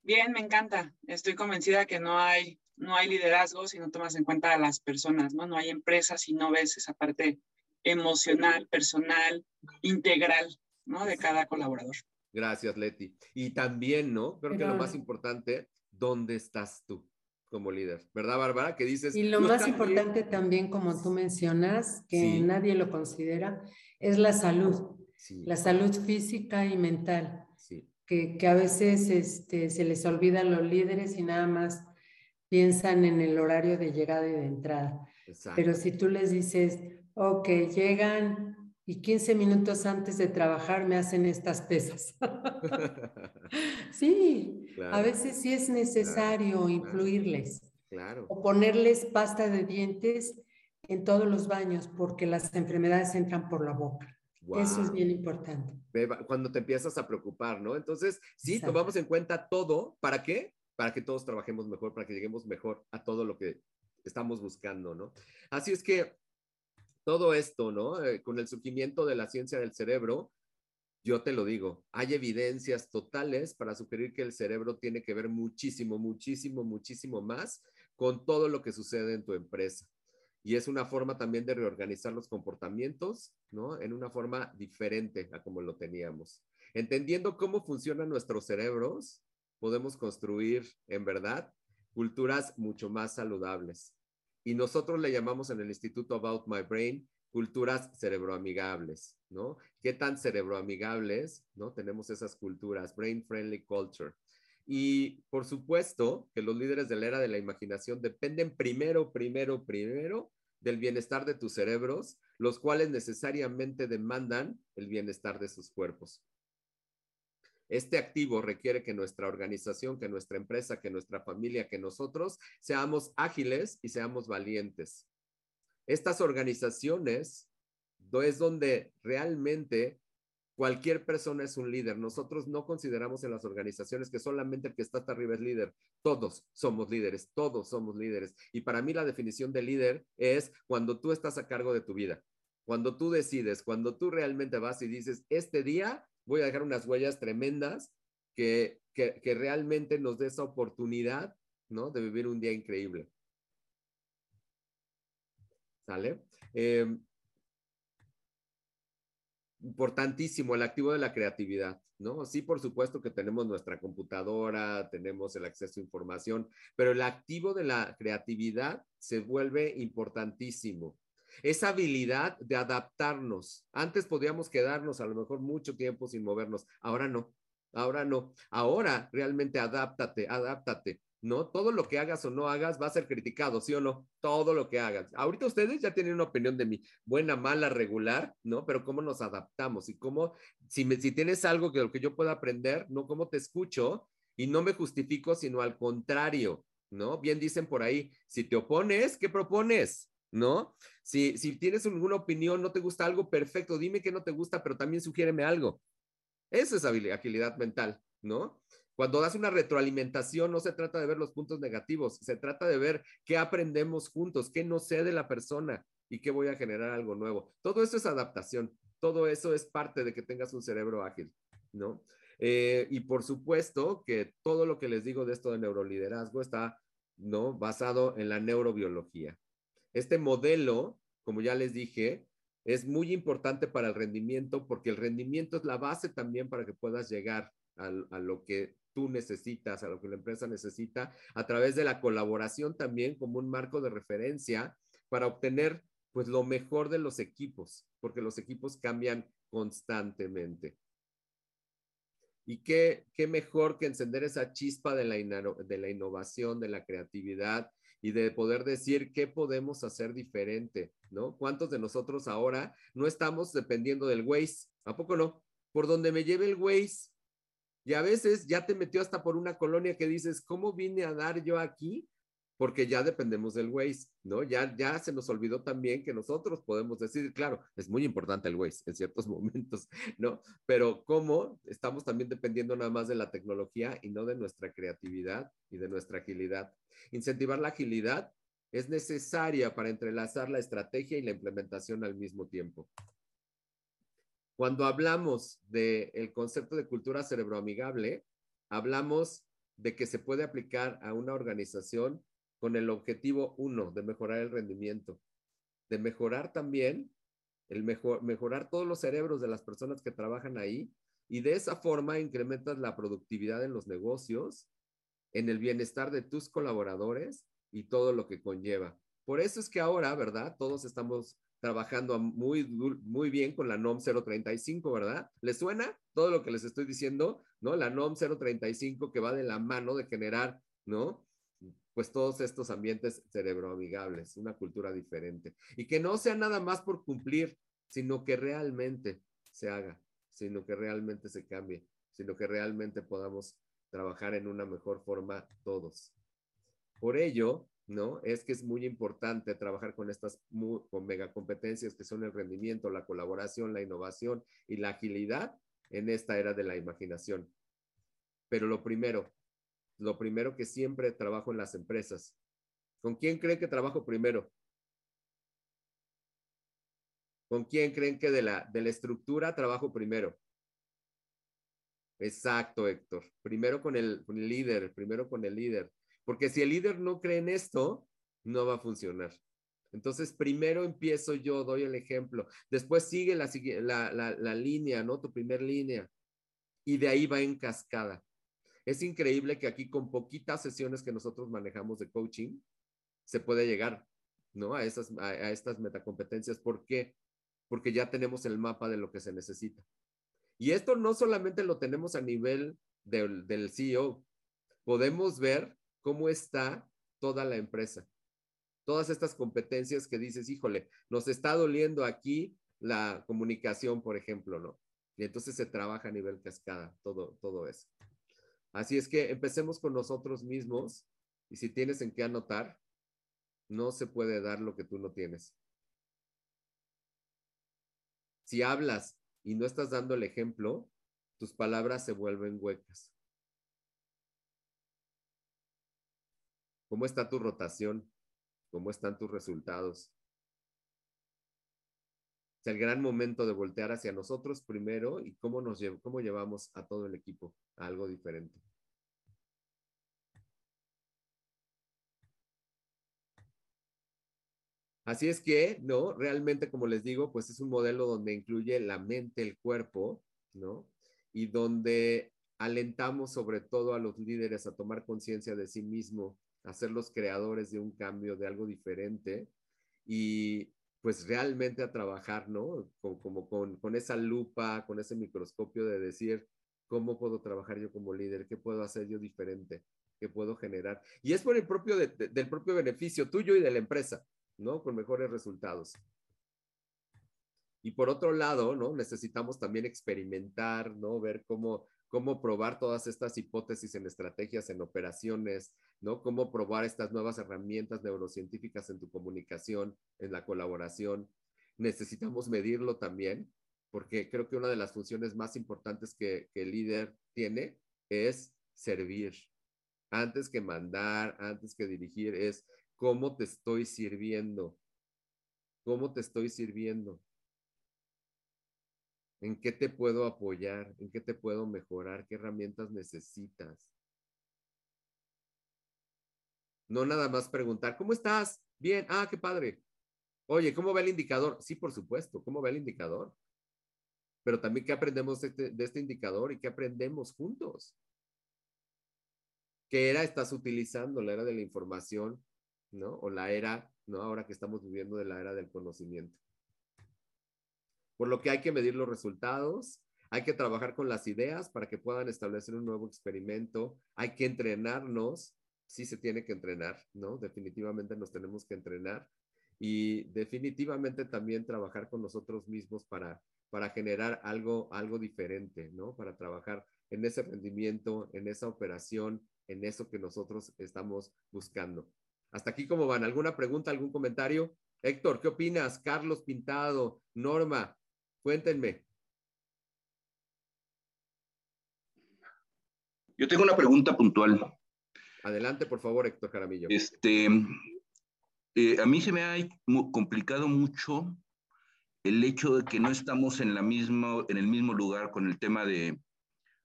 Bien, me encanta. Estoy convencida que no hay, no hay liderazgo si no tomas en cuenta a las personas, ¿no? No hay empresas si no ves esa parte emocional, personal, integral, ¿no? De cada colaborador. Gracias, Leti. Y también, ¿no? Creo que lo más importante, ¿dónde estás tú? como líder, ¿verdad, Bárbara? Que dices. Y lo más importante también, como tú mencionas, que nadie lo considera, es la salud, la salud física y mental, que, que, a veces este, se les olvida a los líderes y nada más piensan en el horario de llegada y de entrada. Pero si tú les dices, ok, llegan y 15 minutos antes de trabajar me hacen estas pesas. sí, a veces sí es necesario incluirles. Claro. O ponerles pasta de dientes en todos los baños porque las enfermedades entran por la boca. Eso es bien importante. Cuando te empiezas a preocupar, ¿no? Entonces, sí, tomamos en cuenta todo. ¿Para qué? Para que todos trabajemos mejor, para que lleguemos mejor a todo lo que estamos buscando, ¿no? Así es que todo esto, ¿no? Eh, con el surgimiento de la ciencia del cerebro, yo te lo digo, hay evidencias totales para sugerir que el cerebro tiene que ver muchísimo, muchísimo, muchísimo más con todo lo que sucede en tu empresa. Y es una forma también de reorganizar los comportamientos, ¿no? En una forma diferente a como lo teníamos. Entendiendo cómo funcionan nuestros cerebros, podemos construir, en verdad, culturas mucho más saludables. Y nosotros le llamamos en el Instituto About My Brain culturas cerebroamigables, ¿no? ¿Qué tan cerebroamigables, ¿no? Tenemos esas culturas, brain friendly culture. Y por supuesto que los líderes de la era de la imaginación dependen primero, primero, primero del bienestar de tus cerebros, los cuales necesariamente demandan el bienestar de sus cuerpos. Este activo requiere que nuestra organización, que nuestra empresa, que nuestra familia, que nosotros seamos ágiles y seamos valientes. Estas organizaciones es donde realmente cualquier persona es un líder. Nosotros no consideramos en las organizaciones que solamente el que está hasta arriba es líder. Todos somos líderes, todos somos líderes. Y para mí la definición de líder es cuando tú estás a cargo de tu vida, cuando tú decides, cuando tú realmente vas y dices, este día voy a dejar unas huellas tremendas que, que, realmente nos dé esa oportunidad, ¿no? De vivir un día increíble. ¿Sale? Em, importantísimo el activo de la creatividad, ¿no? Sí, por supuesto que tenemos nuestra computadora, tenemos el acceso a información, pero el activo de la creatividad se vuelve importantísimo esa habilidad de adaptarnos. Antes podíamos quedarnos a lo mejor mucho tiempo sin movernos, ahora no, ahora no. Ahora realmente adáptate, adáptate. ¿No? Todo lo que hagas o no hagas va a ser criticado, ¿sí o no? Todo lo que hagas. Ahorita ustedes ya tienen una opinión de mí, buena, mala, regular, ¿no? Pero cómo nos adaptamos y cómo, si, me, si tienes algo que lo que yo pueda aprender, ¿no? ¿Cómo te escucho? Y no me justifico, sino al contrario, ¿no? Bien dicen por ahí, si te opones, ¿qué propones? ¿no? Si, si tienes alguna opinión, no te gusta algo, perfecto, dime que no te gusta, pero también sugiéreme algo. Eso es agilidad mental, ¿no? Cuando das una retroalimentación, no se trata de ver los puntos negativos, se trata de ver qué aprendemos juntos, qué no sé de la persona y qué voy a generar algo nuevo. Todo eso es adaptación, todo eso es parte de que tengas un cerebro ágil, ¿no? Eh, y por supuesto que todo lo que les digo de esto de neuroliderazgo está, ¿no? Basado en la neurobiología. Este modelo, como ya les dije, es muy importante para el rendimiento porque el rendimiento es la base también para que puedas llegar a, lo que tú necesitas, a lo que la empresa necesita, a través de la colaboración también como un marco de referencia para obtener pues lo mejor de los equipos, porque los equipos cambian constantemente. Y qué, qué mejor que encender esa chispa de la, de la innovación, de la creatividad y de poder decir qué podemos hacer diferente, ¿no? ¿Cuántos de nosotros ahora no estamos dependiendo del Waze? ¿A poco no? Por donde me lleve el Waze. Y a veces ya te metió hasta por una colonia que dices, ¿cómo vine a dar yo aquí? porque ya dependemos del Waze, ¿no? Ya, ya se nos olvidó también que nosotros podemos decir, claro, es muy importante el Waze en ciertos momentos, ¿no? Pero cómo estamos también dependiendo nada más de la tecnología y no de nuestra creatividad y de nuestra agilidad. Incentivar la agilidad es necesaria para entrelazar la estrategia y la implementación al mismo tiempo. Cuando hablamos del concepto de cultura cerebroamigable, hablamos de que se puede aplicar a una organización con el objetivo uno, de mejorar el rendimiento, de mejorar también, el mejor, mejorar todos los cerebros de las personas que trabajan ahí y de esa forma incrementas la productividad en los negocios, en el bienestar de tus colaboradores y todo lo que conlleva. Por eso es que ahora, ¿verdad? Todos estamos trabajando muy, muy bien con la NOM 035, ¿verdad? ¿Les suena todo lo que les estoy diciendo? ¿No? La NOM 035 que va de la mano de generar, ¿no? pues todos estos ambientes cerebroamigables, una cultura diferente. Y que no sea nada más por cumplir, sino que realmente se haga, sino que realmente se cambie, sino que realmente podamos trabajar en una mejor forma todos. Por ello, ¿no? Es que es muy importante trabajar con estas con megacompetencias que son el rendimiento, la colaboración, la innovación y la agilidad en esta era de la imaginación. Pero lo primero, lo primero que siempre trabajo en las empresas. ¿Con quién creen que trabajo primero? ¿Con quién creen que de la, de la estructura trabajo primero? Exacto, Héctor. Primero con el líder, primero con el líder. Porque si el líder no cree en esto, no va a funcionar. Entonces, primero empiezo yo, doy el ejemplo. Después sigue la, la, la, línea, ¿no? Tu primer línea. Y de ahí va en cascada. Es increíble que aquí con poquitas sesiones que nosotros manejamos de coaching, se puede llegar, ¿no? A, esas, a, estas metacompetencias. ¿Por qué? Porque ya tenemos el mapa de lo que se necesita. Y esto no solamente lo tenemos a nivel del, del CEO, podemos ver cómo está toda la empresa todas estas competencias que dices, híjole, nos está doliendo aquí la comunicación, por ejemplo, ¿no? Y entonces se trabaja a nivel cascada, todo, todo eso. Así es que empecemos con nosotros mismos y si tienes en qué anotar, no se puede dar lo que tú no tienes. Si hablas y no estás dando el ejemplo, tus palabras se vuelven huecas. ¿Cómo está tu rotación? ¿Cómo están tus resultados? Es el gran momento de voltear hacia nosotros primero y cómo, nos llevamos a todo el equipo a algo diferente. Así es que, ¿no? Realmente, como les digo, pues es un modelo donde incluye la mente, el cuerpo, ¿no? Y donde alentamos sobre todo a los líderes a tomar conciencia de sí mismo, a ser los creadores de un cambio, de algo diferente y pues realmente a trabajar, ¿no? Como, con, con, esa lupa, con ese microscopio de decir, ¿cómo puedo trabajar yo como líder? ¿Qué puedo hacer yo diferente? ¿Qué puedo generar? Y es por el propio, del propio beneficio tuyo y de la empresa, ¿no? Con mejores resultados. Y por otro lado, ¿no? Necesitamos también experimentar, ¿no? Ver cómo cómo probar todas estas hipótesis en estrategias, en operaciones, ¿no? Cómo probar estas nuevas herramientas neurocientíficas en tu comunicación, en la colaboración. Necesitamos medirlo también, porque creo que una de las funciones más importantes que, que el líder tiene es servir. Antes que mandar, antes que dirigir, es cómo te estoy sirviendo. ¿Cómo te estoy sirviendo? ¿En qué te puedo apoyar? ¿En qué te puedo mejorar? ¿Qué herramientas necesitas? No nada más preguntar, ¿cómo estás? Bien, ah, qué padre. Oye, ¿cómo va el indicador? Sí, por supuesto, ¿cómo va el indicador? Pero también, ¿qué aprendemos de este, de este indicador y qué aprendemos juntos? ¿Qué era estás utilizando? ¿La era de la información? ¿No? O la era, ¿no? Ahora que estamos viviendo de la era del conocimiento por lo que hay que medir los resultados, hay que trabajar con las ideas para que puedan establecer un nuevo experimento, hay que entrenarnos, sí se tiene que entrenar, ¿no? Definitivamente nos tenemos que entrenar y definitivamente también trabajar con nosotros mismos para, para generar algo, algo diferente, ¿no? Para trabajar en ese rendimiento, en esa operación, en eso que nosotros estamos buscando. Hasta aquí, ¿cómo van? ¿Alguna pregunta, algún comentario? Héctor, ¿qué opinas? Carlos Pintado, Norma, Cuéntenme. Yo tengo una pregunta puntual. Adelante, por favor, Héctor Caramillo. Este, eh, a mí se me ha complicado mucho el hecho de que no estamos en, la misma, en el mismo lugar con el tema de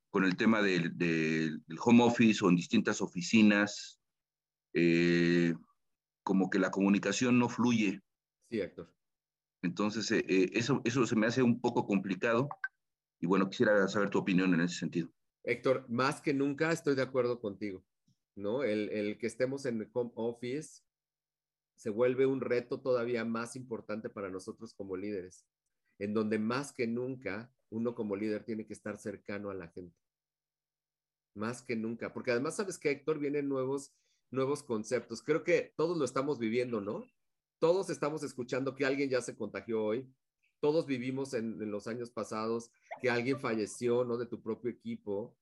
con el tema del, home office o en distintas oficinas, eh, como que la comunicación no fluye. Sí, Héctor. Entonces, eh, eso, eso se me hace un poco complicado y bueno, quisiera saber tu opinión en ese sentido. Héctor, más que nunca estoy de acuerdo contigo, ¿no? El, el que estemos en home office se vuelve un reto todavía más importante para nosotros como líderes, en donde más que nunca uno como líder tiene que estar cercano a la gente. Más que nunca, porque además sabes que Héctor vienen nuevos nuevos conceptos. Creo que todos lo estamos viviendo, ¿no? todos estamos escuchando que alguien ya se contagió hoy, todos vivimos en, los años pasados que alguien falleció, ¿no? De tu propio equipo.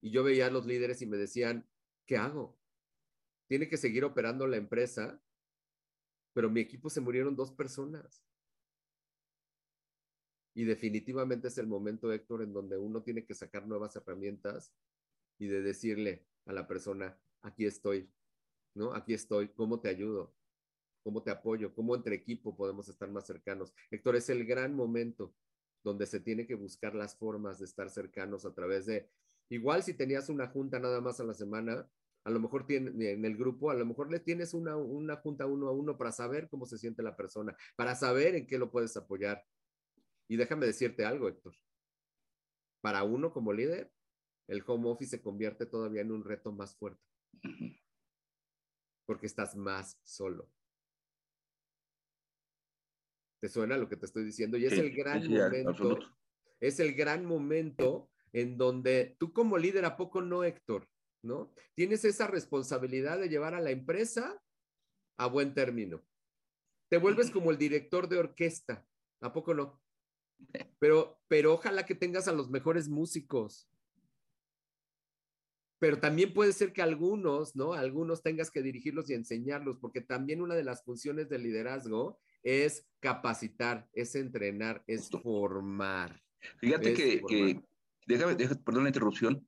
Y yo veía a los líderes y me decían, ¿qué hago? Tiene que seguir operando la empresa, pero mi equipo se murieron dos personas. Y definitivamente es el momento, Héctor, en donde uno tiene que sacar nuevas herramientas y de decirle a la persona, aquí estoy, ¿no? Aquí estoy, ¿cómo te ayudo? cómo te apoyo, cómo entre equipo podemos estar más cercanos. Héctor, es el gran momento donde se tiene que buscar las formas de estar cercanos a través de, igual si tenías una junta nada más a la semana, A lo mejor tiene, en el grupo, a lo mejor le tienes una, una junta uno a uno para saber cómo se siente la persona, para saber en qué lo puedes apoyar. Y déjame decirte algo, Héctor. Para uno como líder, el home office se convierte todavía en un reto más fuerte. Porque estás más solo. ¿Te suena lo que te estoy diciendo? Y es el gran momento. Es el gran momento en donde tú como líder, ¿a poco no, Héctor? ¿No? Tienes esa responsabilidad de llevar a la empresa a buen término. Te vuelves como el director de orquesta, ¿a poco no? Pero, pero ojalá que tengas a los mejores músicos. Pero también puede ser que algunos, ¿no? Algunos tengas que dirigirlos y enseñarlos, porque también una de las funciones del liderazgo es capacitar, es entrenar, es formar. Fíjate que, déjame, perdón la interrupción,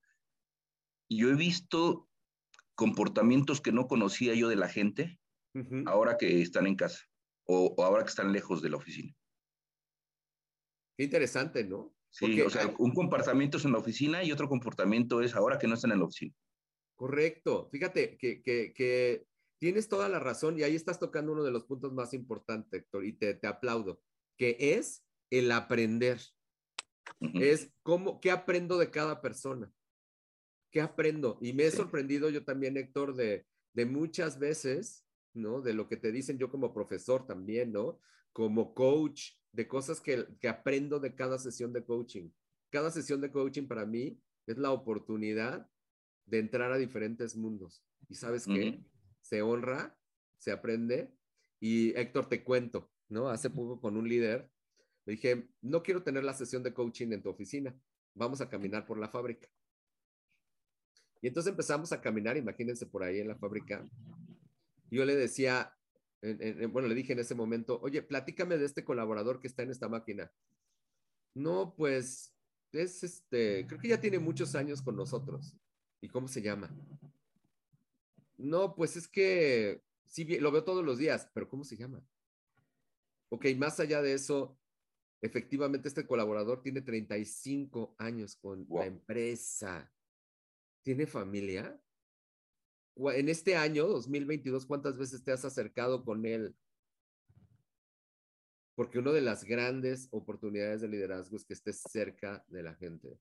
yo he visto comportamientos que no conocía yo de la gente ahora que están en casa o, ahora que están lejos de la oficina. Qué interesante, ¿no? Sí, o sea, un comportamiento es en la oficina y otro comportamiento es ahora que no están en la oficina. Correcto. Fíjate que, que tienes toda la razón y ahí estás tocando uno de los puntos más importantes, Héctor, y te, te aplaudo, que es el aprender. Es cómo, qué aprendo de cada persona. ¿Qué aprendo? Y me he sorprendido yo también, Héctor, de, de muchas veces, ¿no? De lo que te dicen yo como profesor también, ¿no? Como coach, de cosas que, que aprendo de cada sesión de coaching. Cada sesión de coaching para mí es la oportunidad de entrar a diferentes mundos. ¿Y sabes qué? Se honra, se aprende. Y Héctor, te cuento, ¿no? Hace poco con un líder le dije, no quiero tener la sesión de coaching en tu oficina, vamos a caminar por la fábrica. Y entonces empezamos a caminar, imagínense por ahí en la fábrica. Yo le decía, bueno, le dije en ese momento, oye, platícame de este colaborador que está en esta máquina. No, pues es este, creo que ya tiene muchos años con nosotros. ¿Y cómo se llama? No, pues es que sí, lo veo todos los días, pero ¿cómo se llama? Ok, más allá de eso, Efectivamente, este colaborador tiene 35 años con la empresa. ¿Tiene familia? En este año, 2022, ¿cuántas veces te has acercado con él? Porque una de las grandes oportunidades de liderazgo es que estés cerca de la gente.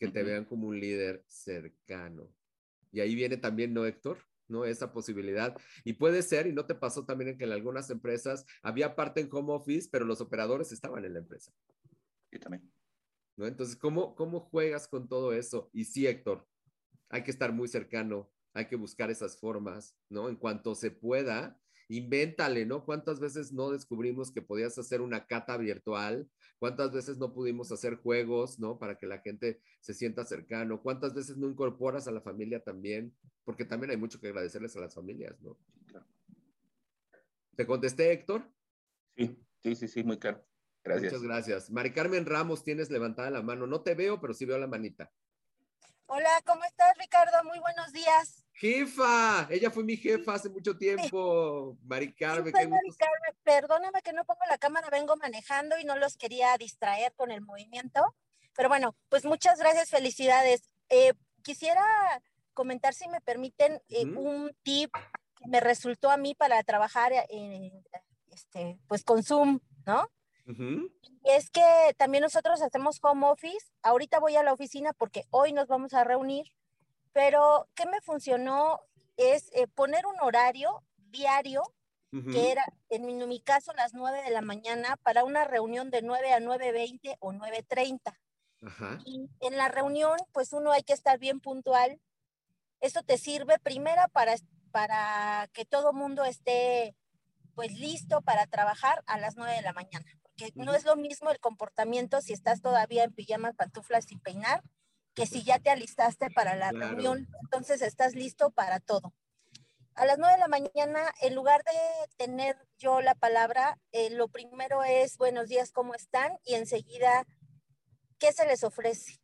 Que te vean como un líder cercano. Y ahí viene también, ¿no, Héctor? ¿No? Esa posibilidad. Y puede ser, y no te pasó también en que en algunas empresas había parte en home office, pero los operadores estaban en la empresa. Sí, también. ¿No? Entonces, ¿cómo, ¿cómo juegas con todo eso? Y sí, Héctor, hay que estar muy cercano, hay que buscar esas formas, ¿no? En cuanto se pueda, invéntale, ¿no? ¿Cuántas veces no descubrimos que podías hacer una cata virtual? ¿Cuántas veces no pudimos hacer juegos, ¿no? Para que la gente se sienta cercano. ¿Cuántas veces no incorporas a la familia también? Porque también hay mucho que agradecerles a las familias, ¿no? ¿Te contesté, Héctor? Sí, sí, sí, sí, muy claro. Gracias. Muchas gracias. Mari Carmen Ramos, tienes levantada la mano. No te veo, pero sí veo la manita. Hola, ¿cómo estás, Ricardo? Muy buenos días. Jefa, ella fue mi jefa hace mucho tiempo. Mari Carmen. perdóname que no pongo la cámara, vengo manejando y no los quería distraer con el movimiento. Pero bueno, pues muchas gracias, felicidades. Eh, quisiera comentar, si me permiten, eh, un tip que me resultó a mí para trabajar en, este, pues con Zoom, ¿no? es que también nosotros hacemos home office. Ahorita voy a la oficina porque hoy nos vamos a reunir, pero ¿qué me funcionó? Es eh, poner un horario diario, que era en mi, caso las 9 de la mañana, para una reunión de 9 a 9.20 o 9.30. Y en la reunión, pues uno hay que estar bien puntual. Esto te sirve primero para, para que todo mundo esté pues listo para trabajar a las 9 de la mañana que no es lo mismo el comportamiento si estás todavía en pijamas, pantuflas sin peinar, que si ya te alistaste para la reunión, entonces estás listo para todo. A las nueve de la mañana, en lugar de tener yo la palabra, eh, lo primero es buenos días, ¿cómo están? Y enseguida, ¿qué se les ofrece?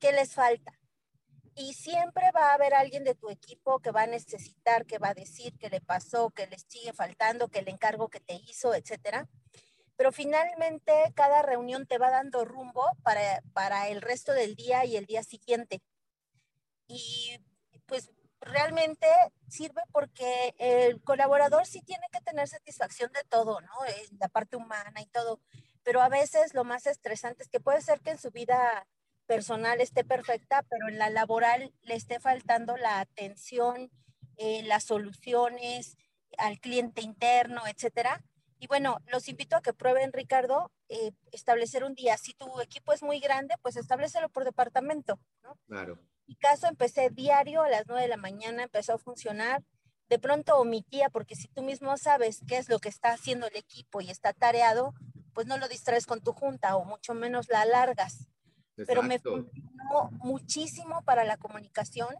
¿Qué les falta? Y siempre va a haber alguien de tu equipo que va a necesitar, que va a decir que le pasó, que les sigue faltando, que el encargo que te hizo, etcétera pero finalmente cada reunión te va dando rumbo para, para el resto del día y el día siguiente. Y realmente sirve porque el colaborador sí tiene que tener satisfacción de todo, ¿no? En la parte humana y todo, pero a veces lo más estresante es que puede ser que en su vida personal esté perfecta, pero en la laboral le esté faltando la atención, eh, las soluciones al cliente interno, etcétera. Y bueno, los invito a que prueben, Ricardo, eh, establecer un día. Si tu equipo es muy grande, pues establecelo por departamento, ¿no? Claro. Mi caso empecé diario a las 9 de la mañana, empezó a funcionar. De pronto omitía, porque si tú mismo sabes qué es lo que está haciendo el equipo y está tareado, pues no lo distraes con tu junta o mucho menos la alargas. Pero me funcionó muchísimo para la comunicación,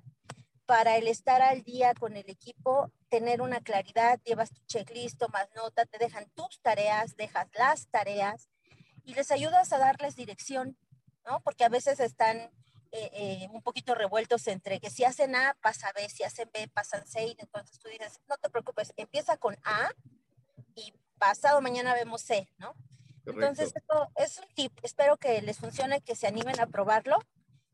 para el estar al día con el equipo, tener una claridad, llevas tu checklist, más nota, te dejan tus tareas, dejas las tareas y les ayudas a darles dirección, ¿no? Porque a veces están eh, eh, un poquito revueltos entre que si hacen A, pasa B, si hacen B, pasan C, entonces tú dices, no te preocupes, empieza con A y pasado mañana vemos C, ¿no? Entonces, esto es un tip, espero que les funcione, que se animen a probarlo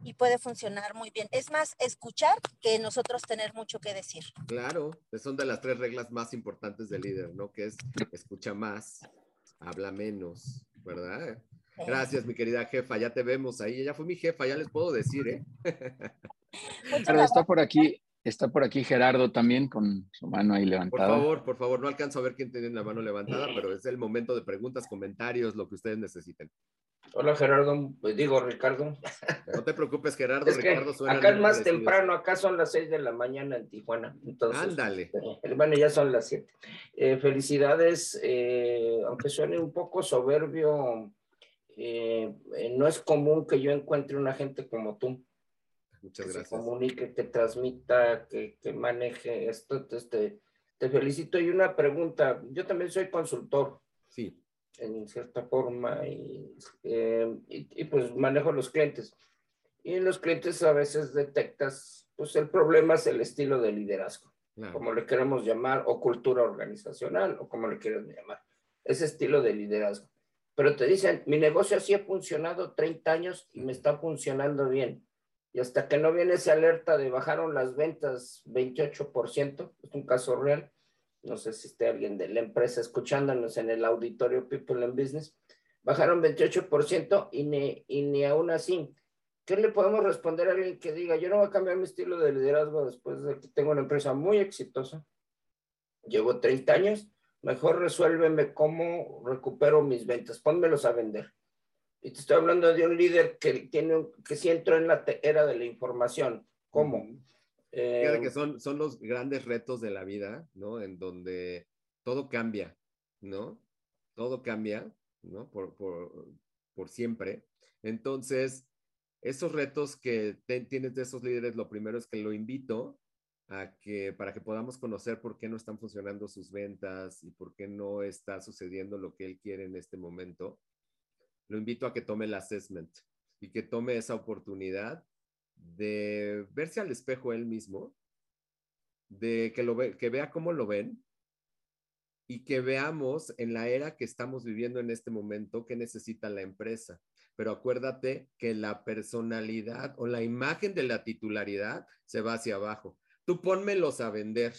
y puede funcionar muy bien. Es más, escuchar que nosotros tener mucho que decir. Claro, son de las tres reglas más importantes del líder, ¿no? Que es escucha más, habla menos, ¿verdad? Gracias, mi querida jefa. Ya te vemos ahí. Ella fue mi jefa, ya les puedo decir, ¿eh? Pero está por aquí, está por aquí Gerardo también con su mano ahí levantada. Por favor, por favor, no alcanzo a ver quién tiene la mano levantada, pero es el momento de preguntas, comentarios, lo que ustedes necesiten. Hola Gerardo, pues digo Ricardo. No te preocupes Gerardo, Ricardo suena Acá es más temprano, acá son las seis de la mañana en Tijuana. Entonces, Ándale. Eh, bueno, ya son las siete. Eh, felicidades, eh, aunque suene un poco soberbio, eh, eh, no es común que yo encuentre una gente como tú. Muchas gracias. Que comunique, que transmita, que, maneje esto. Te, te felicito. Y una pregunta, yo también soy consultor. Sí. En cierta forma, eh, y, y, pues manejo los clientes. Y en los clientes a veces detectas, pues el problema es el estilo de liderazgo, como le queremos llamar, o cultura organizacional, o como le quieras llamar. Ese estilo de liderazgo pero te dicen, mi negocio así ha funcionado 30 años y me está funcionando bien. Y hasta que no viene esa alerta de bajaron las ventas 28%, es un caso real, no sé si esté alguien de la empresa escuchándonos en el auditorio People in Business, bajaron 28% y ni, y ni aún así. ¿Qué le podemos responder a alguien que diga, yo no voy a cambiar mi estilo de liderazgo después de que tengo una empresa muy exitosa? Llevo 30 años mejor resuélveme cómo recupero mis ventas, pónmelos a vender. Y te estoy hablando de un líder que tiene que si entró en la era de la información. ¿Cómo? Eh, que son, son los grandes retos de la vida, ¿no? En donde todo cambia, ¿no? Todo cambia, ¿no? Por, por, por siempre. Entonces, esos retos que tienes de esos líderes, lo primero es que lo invito a que para que podamos conocer por qué no están funcionando sus ventas y por qué no está sucediendo lo que él quiere en este momento, lo invito a que tome el assessment y que tome esa oportunidad de verse al espejo él mismo, de que, lo ve, que vea cómo lo ven y que veamos en la era que estamos viviendo en este momento qué necesita la empresa. Pero acuérdate que la personalidad o la imagen de la titularidad se va hacia abajo tú pónmelos a vender.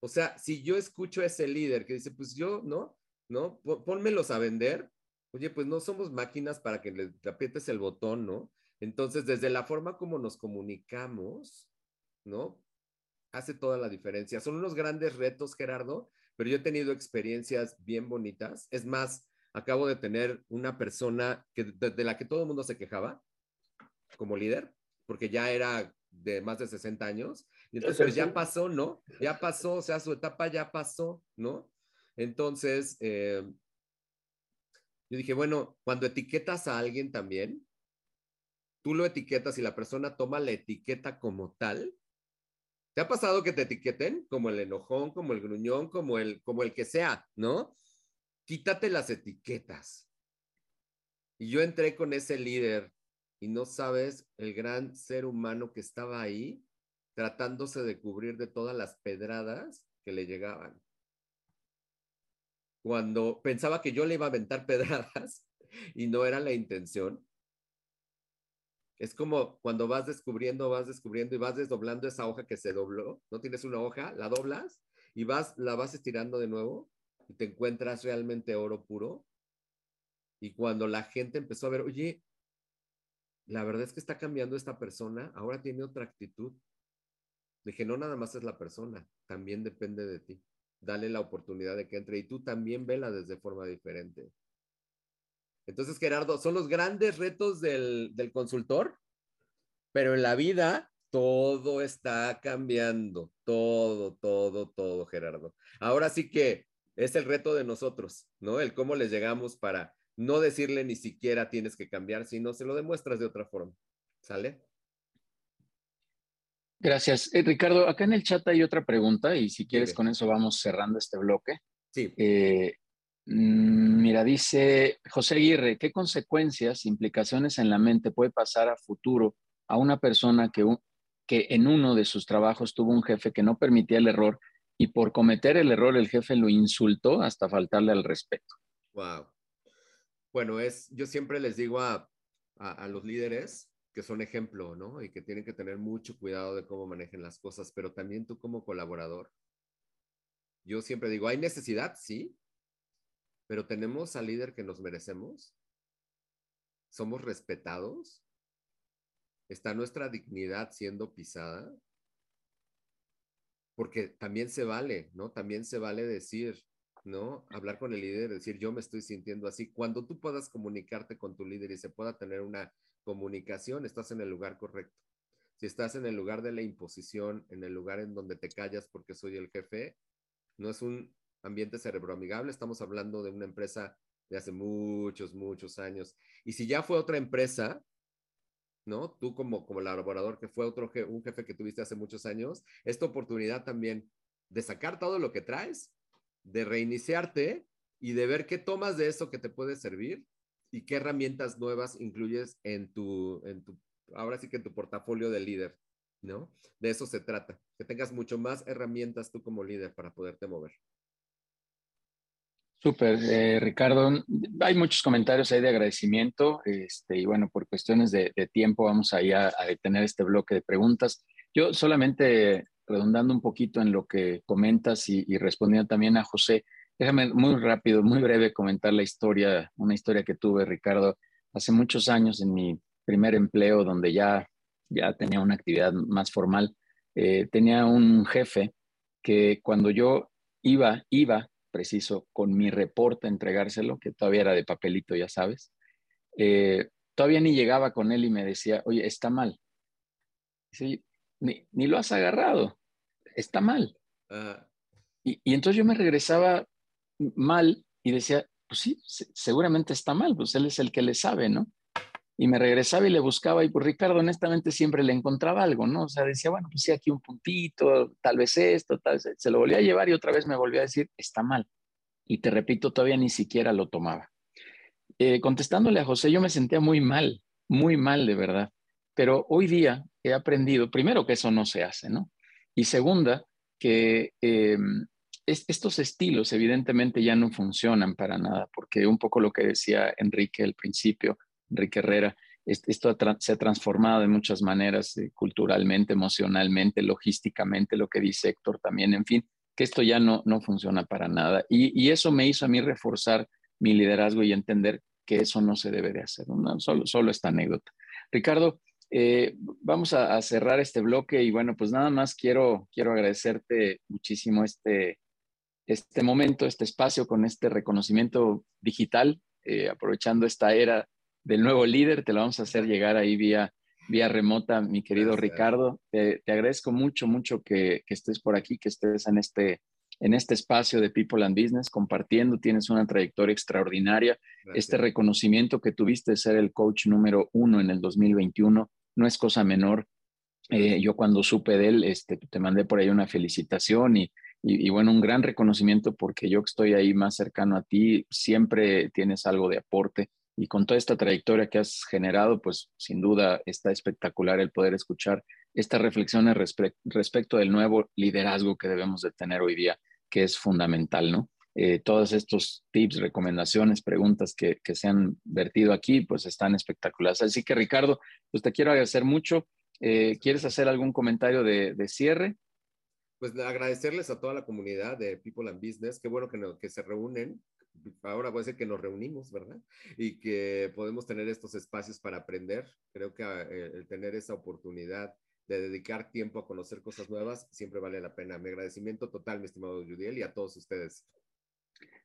O sea, si yo escucho a ese líder que dice, pues yo, ¿no? ¿No? Pónmelos a vender. Oye, pues no somos máquinas para que le aprietes el botón, ¿no? Entonces, desde la forma como nos comunicamos, ¿no? Hace toda la diferencia. Son unos grandes retos, Gerardo, pero yo he tenido experiencias bien bonitas. Es más, acabo de tener una persona que, de la que todo el mundo se quejaba como líder, porque ya era de más de 60 años, entonces, pues ya pasó, ¿no? Ya pasó, o sea, su etapa ya pasó, ¿no? Entonces, eh, yo dije, bueno, cuando etiquetas a alguien también, tú lo etiquetas y la persona toma la etiqueta como tal. ¿Te ha pasado que te etiqueten como el enojón, como el gruñón, como el, como el que sea, ¿no? Quítate las etiquetas. Y yo entré con ese líder y no sabes el gran ser humano que estaba ahí tratándose de cubrir de todas las pedradas que le llegaban. Cuando pensaba que yo le iba a aventar pedradas y no era la intención, Es como cuando vas descubriendo, vas descubriendo y vas desdoblando esa hoja que se dobló, ¿no? Tienes una hoja, la doblas y vas, la vas estirando de nuevo y te encuentras realmente oro puro. Y cuando la gente empezó a ver, oye, la verdad es que está cambiando esta persona, ahora tiene otra actitud. Dije, no nada más es la persona, también depende de ti. Dale la oportunidad de que entre y tú también vela desde forma diferente. Entonces, Gerardo, son los grandes retos del, del consultor, pero en la vida todo está cambiando, todo, todo, todo, Gerardo. Ahora sí que es el reto de nosotros, ¿no? El cómo les llegamos para no decirle ni siquiera tienes que cambiar, sino se lo demuestras de otra forma. ¿Sale? Gracias. Eh, Ricardo, acá en el chat hay otra pregunta y si quieres con eso vamos cerrando este bloque. Sí. Eh, mm, mira, dice José Aguirre, ¿qué consecuencias, implicaciones en la mente puede pasar a futuro a una persona que, que en uno de sus trabajos tuvo un jefe que no permitía el error y por cometer el error el jefe lo insultó hasta faltarle al respeto? Wow. Bueno, es, yo siempre les digo a, a, los líderes que son ejemplo, ¿no? Y que tienen que tener mucho cuidado de cómo manejen las cosas, pero también tú como colaborador. Yo siempre digo, hay necesidad, sí, pero tenemos al líder que nos merecemos. Somos respetados. Está nuestra dignidad siendo pisada. Porque también se vale, ¿no? También se vale decir, ¿no? Hablar con el líder, decir, yo me estoy sintiendo así. Cuando tú puedas comunicarte con tu líder y se pueda tener una comunicación, estás en el lugar correcto. Si estás en el lugar de la imposición, en el lugar en donde te callas porque soy el jefe, no es un ambiente cerebroamigable, estamos hablando de una empresa de hace muchos, muchos años. Y si ya fue otra empresa, ¿no? Tú como, como laborador que fue otro un jefe que tuviste hace muchos años, esta oportunidad también de sacar todo lo que traes de reiniciarte y de ver qué tomas de eso que te puede servir y qué herramientas nuevas incluyes en tu, en tu, ahora sí que en tu portafolio de líder, ¿no? De eso se trata, que tengas mucho más herramientas tú como líder para poderte mover. Súper, eh, Ricardo. Hay muchos comentarios ahí de agradecimiento este, y bueno, por cuestiones de, tiempo vamos a, a detener este bloque de preguntas. Yo solamente redundando un poquito en lo que comentas y, respondiendo también a José, déjame muy rápido, muy breve comentar la historia, una historia que tuve, Ricardo, hace muchos años en mi primer empleo, donde ya, ya tenía una actividad más formal. Eh, tenía un jefe que cuando yo iba, iba preciso, con mi reporte a entregárselo, que todavía era de papelito, ya sabes, eh, todavía ni llegaba con él y me decía, oye, está mal. Sí, ni, lo has agarrado, está mal. Y, entonces yo me regresaba mal y decía, pues sí, seguramente está mal, pues él es el que le sabe, ¿no? Y me regresaba y le buscaba y pues Ricardo honestamente siempre le encontraba algo, ¿no? O sea, decía, bueno, pues sí, aquí un puntito, tal vez esto, tal vez, se lo volvía a llevar y otra vez me volvió a decir, está mal. Y te repito, todavía ni siquiera lo tomaba. Eh, contestándole a José, yo me sentía muy mal, muy mal de verdad. Pero hoy día he aprendido, primero, que eso no se hace, ¿no? Y segunda, que estos estilos evidentemente ya no funcionan para nada, porque un poco lo que decía Enrique al principio, Enrique Herrera, esto se ha transformado de muchas maneras, eh, culturalmente, emocionalmente, logísticamente, lo que dice Héctor también, en fin, que esto ya no, no funciona para nada. Y, eso me hizo a mí reforzar mi liderazgo y entender que eso no se debe de hacer. Solo, solo esta anécdota. Ricardo, eh, vamos a, cerrar este bloque y bueno, pues nada más quiero, quiero agradecerte muchísimo este, este momento, este espacio con este reconocimiento digital, eh, aprovechando esta era del nuevo líder, te lo vamos a hacer llegar ahí vía, vía remota, mi querido Ricardo. Te, agradezco mucho, mucho que, que, estés por aquí, que estés en este, en este espacio de People and Business, compartiendo, tienes una trayectoria extraordinaria. Este reconocimiento que tuviste de ser el coach número uno en el 2021 no es cosa menor. Eh, yo cuando supe de él, este, te mandé por ahí una felicitación y, y, bueno, un gran reconocimiento porque yo que estoy ahí más cercano a ti, siempre tienes algo de aporte y con toda esta trayectoria que has generado, pues sin duda está espectacular el poder escuchar estas reflexiones respecto del nuevo liderazgo que debemos de tener hoy día, que es fundamental, ¿no? eh, todos estos tips, recomendaciones, preguntas que, se han vertido aquí, pues están espectaculares. Así que Ricardo, pues te quiero agradecer mucho. Eh, ¿Quieres hacer algún comentario de, cierre? Pues agradecerles a toda la comunidad de People and Business. Qué bueno que, que se reúnen. Ahora puede ser que nos reunimos, ¿verdad? Y que podemos tener estos espacios para aprender. Creo que eh, el tener esa oportunidad de dedicar tiempo a conocer cosas nuevas siempre vale la pena. Mi agradecimiento total, mi estimado Judiel, y a todos ustedes.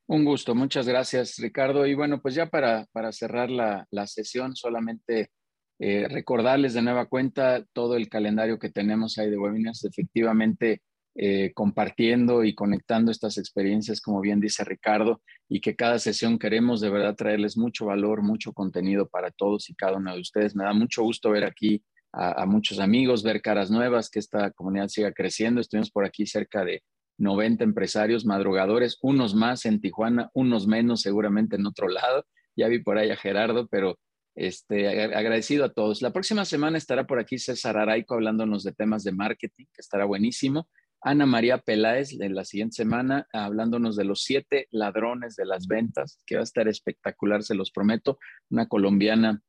Un gusto, muchas gracias Ricardo. Y bueno, pues ya para, para cerrar la, la sesión, solamente eh, recordarles de nueva cuenta todo el calendario que tenemos ahí de webinars, efectivamente eh, compartiendo y conectando estas experiencias, como bien dice Ricardo, y que cada sesión queremos de verdad traerles mucho valor, mucho contenido para todos y cada uno de ustedes. Me da mucho gusto ver aquí a, a muchos amigos, ver caras nuevas, que esta comunidad siga creciendo. Estuvimos por aquí cerca de 90 empresarios madrugadores, unos más en Tijuana, unos menos seguramente en otro lado. Ya vi por ahí a Gerardo, pero este, agradecido a todos. La próxima semana estará por aquí César Araico hablándonos de temas de marketing, que estará buenísimo. Ana María Peláez en la siguiente semana hablándonos de los siete ladrones de las ventas, que va a estar espectacular, se los prometo. Una colombiana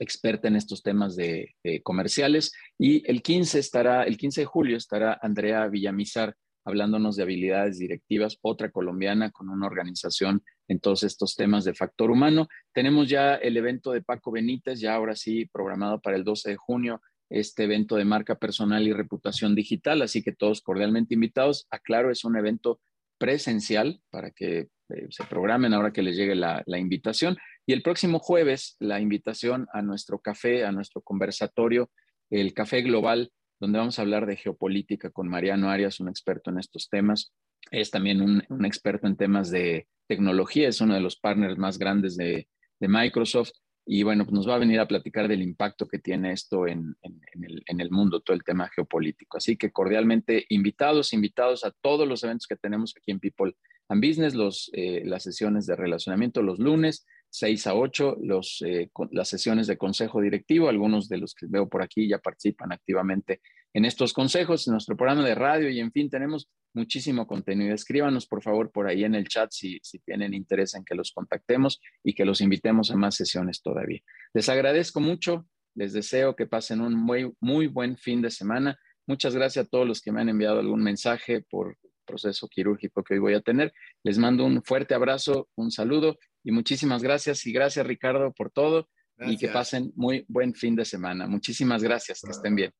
experta en estos temas de, comerciales. Y el 15 estará, el 15 de julio estará Andrea Villamizar hablándonos de habilidades directivas, otra colombiana con una organización en todos estos temas de factor humano. Tenemos ya el evento de Paco Benítez, ya ahora sí programado para el 12 de junio, este evento de marca personal y reputación digital, así que todos cordialmente invitados. Aclaro, es un evento presencial para que eh, se programen ahora que les llegue la, la invitación. Y el próximo jueves, la invitación a nuestro café, a nuestro conversatorio, el Café Global donde vamos a hablar de geopolítica con Mariano Arias, un experto en estos temas. Es también un, experto en temas de tecnología, es uno de los partners más grandes de, Microsoft. Y bueno, pues nos va a venir a platicar del impacto que tiene esto en, el, mundo, todo el tema geopolítico. Así que cordialmente invitados, invitados a todos los eventos que tenemos aquí en People and Business, los, eh, las sesiones de relacionamiento los lunes, 6 a 8, los, eh, las sesiones de consejo directivo. Algunos de los que veo por aquí ya participan activamente en estos consejos, en nuestro programa de radio y en fin, tenemos muchísimo contenido. Escríbanos por favor por ahí en el chat si, si tienen interés en que los contactemos y que los invitemos a más sesiones todavía. Les agradezco mucho, les deseo que pasen un muy, muy buen fin de semana. Muchas gracias a todos los que me han enviado algún mensaje por proceso quirúrgico que hoy voy a tener. Les mando un fuerte abrazo, un saludo y muchísimas gracias. Y gracias, Ricardo, por todo. Y que pasen muy buen fin de semana. Muchísimas gracias. Que estén bien.